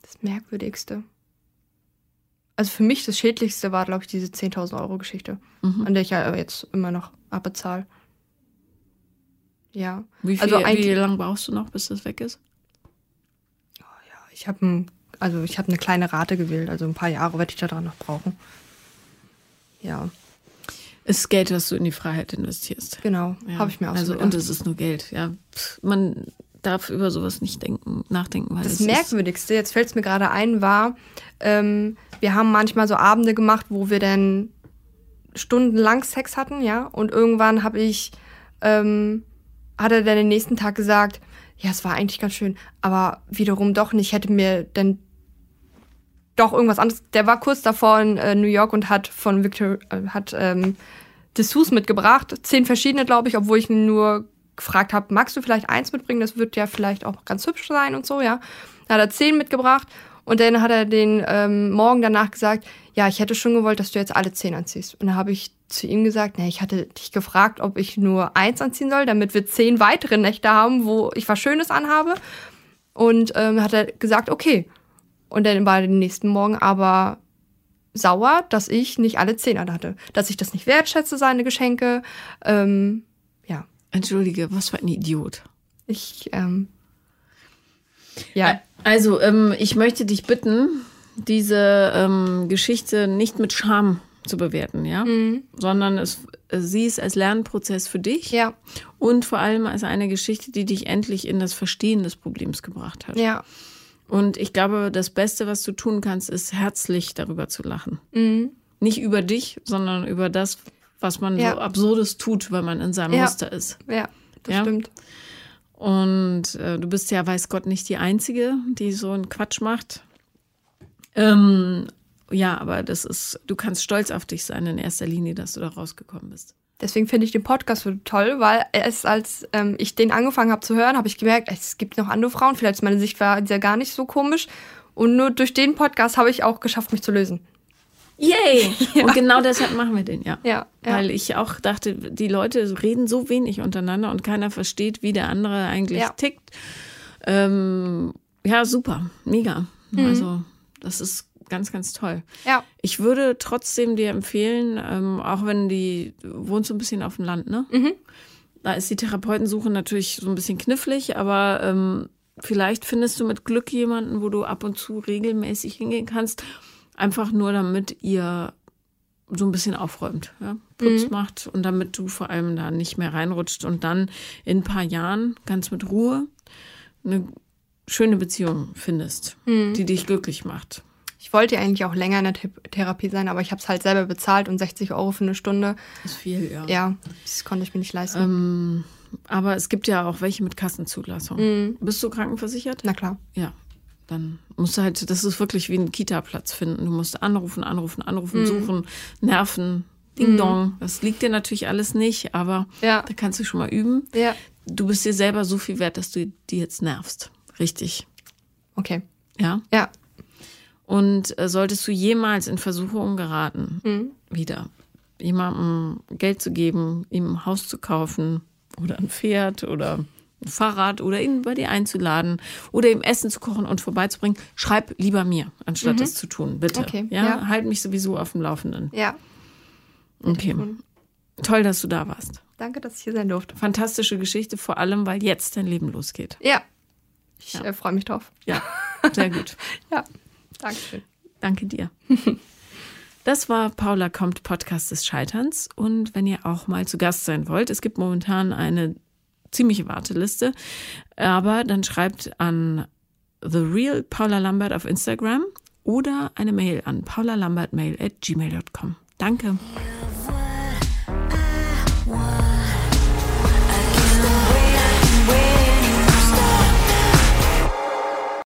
Das Merkwürdigste. Also für mich das Schädlichste war, glaube ich, diese 10.000 Euro Geschichte, Mhm. an der ich ja jetzt immer noch abbezahle. Ja. Wie, viel, Also wie lange brauchst du noch, bis das weg ist? Ich habe ein, also ich habe eine kleine Rate gewählt, also ein paar Jahre werde ich da dran noch brauchen. Ja, Ist Geld, was du in die Freiheit investierst. genau. Ja. Habe ich mir auch also so gedacht. Und es ist nur Geld, ja. Man darf über sowas nicht denken, nachdenken, weil Das Merkwürdigste, jetzt fällt es mir gerade ein, war, ähm, wir haben manchmal so Abende gemacht, wo wir dann stundenlang Sex hatten, ja. Und irgendwann habe ich, ähm, hat er dann den nächsten Tag gesagt, ja, es war eigentlich ganz schön, aber wiederum doch nicht, hätte mir dann doch irgendwas anderes. Der war kurz davor in äh, New York und hat von Victor, äh, hat ähm, Dessous mitgebracht, zehn verschiedene, glaube ich, obwohl ich nur gefragt habe, magst du vielleicht eins mitbringen? Das wird ja vielleicht auch ganz hübsch sein und so, ja. Dann hat er zehn mitgebracht und dann hat er den ähm, Morgen danach gesagt, ja, ich hätte schon gewollt, dass du jetzt alle zehn anziehst. Und dann habe ich zu ihm gesagt, nee, ich hatte dich gefragt, ob ich nur eins anziehen soll, damit wir zehn weitere Nächte haben, wo ich was Schönes anhabe. Und ähm, hat er gesagt, okay. Und dann war er den nächsten Morgen aber sauer, dass ich nicht alle zehn an hatte. Dass ich das nicht wertschätze, seine Geschenke. Ähm, Entschuldige, was für ein Idiot. ich, ähm, ja, Also, ähm, ich möchte dich bitten, diese ähm, Geschichte nicht mit Scham zu bewerten, ja, Mhm. sondern es, äh, sieh es als Lernprozess für dich ja, und vor allem als eine Geschichte, die dich endlich in das Verstehen des Problems gebracht hat. ja, Und ich glaube, das Beste, was du tun kannst, ist herzlich darüber zu lachen. mhm. Nicht über dich, sondern über das, was man Ja. so Absurdes tut, weil man in seinem Ja. Muster ist. ja, das Ja. stimmt. Und äh, du bist ja, weiß Gott, nicht die Einzige, die so einen Quatsch macht. Ähm, ja, aber das ist, du kannst stolz auf dich sein in erster Linie, dass du da rausgekommen bist. Deswegen finde ich den Podcast so toll, weil es, als ähm, ich den angefangen habe zu hören, habe ich gemerkt, es gibt noch andere Frauen. Vielleicht ist meine Sichtweise ja gar nicht so komisch. Und nur durch den Podcast habe ich auch geschafft, mich zu lösen. Yay! Und genau deshalb machen wir den, ja. Ja, ja. Weil ich auch dachte, die Leute reden so wenig untereinander und keiner versteht, wie der andere eigentlich Ja. tickt. Ähm, ja, super, mega. Mhm. Also, das ist ganz, ganz toll. Ja, Ich würde trotzdem dir empfehlen, ähm, auch wenn die, du wohnst so ein bisschen auf dem Land, ne? Mhm. Da ist die Therapeutensuche natürlich so ein bisschen knifflig, aber ähm, vielleicht findest du mit Glück jemanden, wo du ab und zu regelmäßig hingehen kannst. Einfach nur, damit ihr so ein bisschen aufräumt, ja? Putz macht und damit du vor allem da nicht mehr reinrutscht und dann in ein paar Jahren ganz mit Ruhe eine schöne Beziehung findest, die dich glücklich macht. ich wollte ja eigentlich auch länger in der Th Therapie sein, aber ich habe es halt selber bezahlt und 60 Euro für eine Stunde. ist viel, ja. Ja, das konnte ich mir nicht leisten. Ähm, aber es gibt ja auch welche mit Kassenzulassung. Bist du krankenversichert? Na klar. Ja. Dann musst du halt, das ist wirklich wie ein Kita-Platz finden. Du musst anrufen, anrufen, anrufen, mhm. suchen, nerven, Ding mhm. Dong. Das liegt dir natürlich alles nicht, aber ja. da kannst du schon mal üben. Ja. Du bist dir selber so viel wert, dass du die jetzt nervst. Richtig. Okay. Ja? Ja. Und äh, solltest du jemals in Versuchung geraten, mhm. wieder jemandem Geld zu geben, ihm ein Haus zu kaufen oder ein Pferd oder Fahrrad oder ihn bei dir einzuladen oder ihm Essen zu kochen und vorbeizubringen, schreib lieber mir, anstatt mhm. das zu tun, bitte. Okay. Ja? ja? halt mich sowieso auf dem Laufenden. Ja. Okay. Toll, dass du da warst. Danke, dass ich hier sein durfte. Fantastische Geschichte, vor allem, weil jetzt dein Leben losgeht. Ja. Ich ja. äh, freue mich drauf. Ja, sehr gut. ja, Dankeschön. Danke dir. Das war Paula kommt Podcast des Scheiterns. Und wenn ihr auch mal zu Gast sein wollt, es gibt momentan eine ziemliche Warteliste, aber dann schreibt an The Real Paula Lambert auf Instagram oder eine Mail an paulalambertmail at gmail.com. Danke.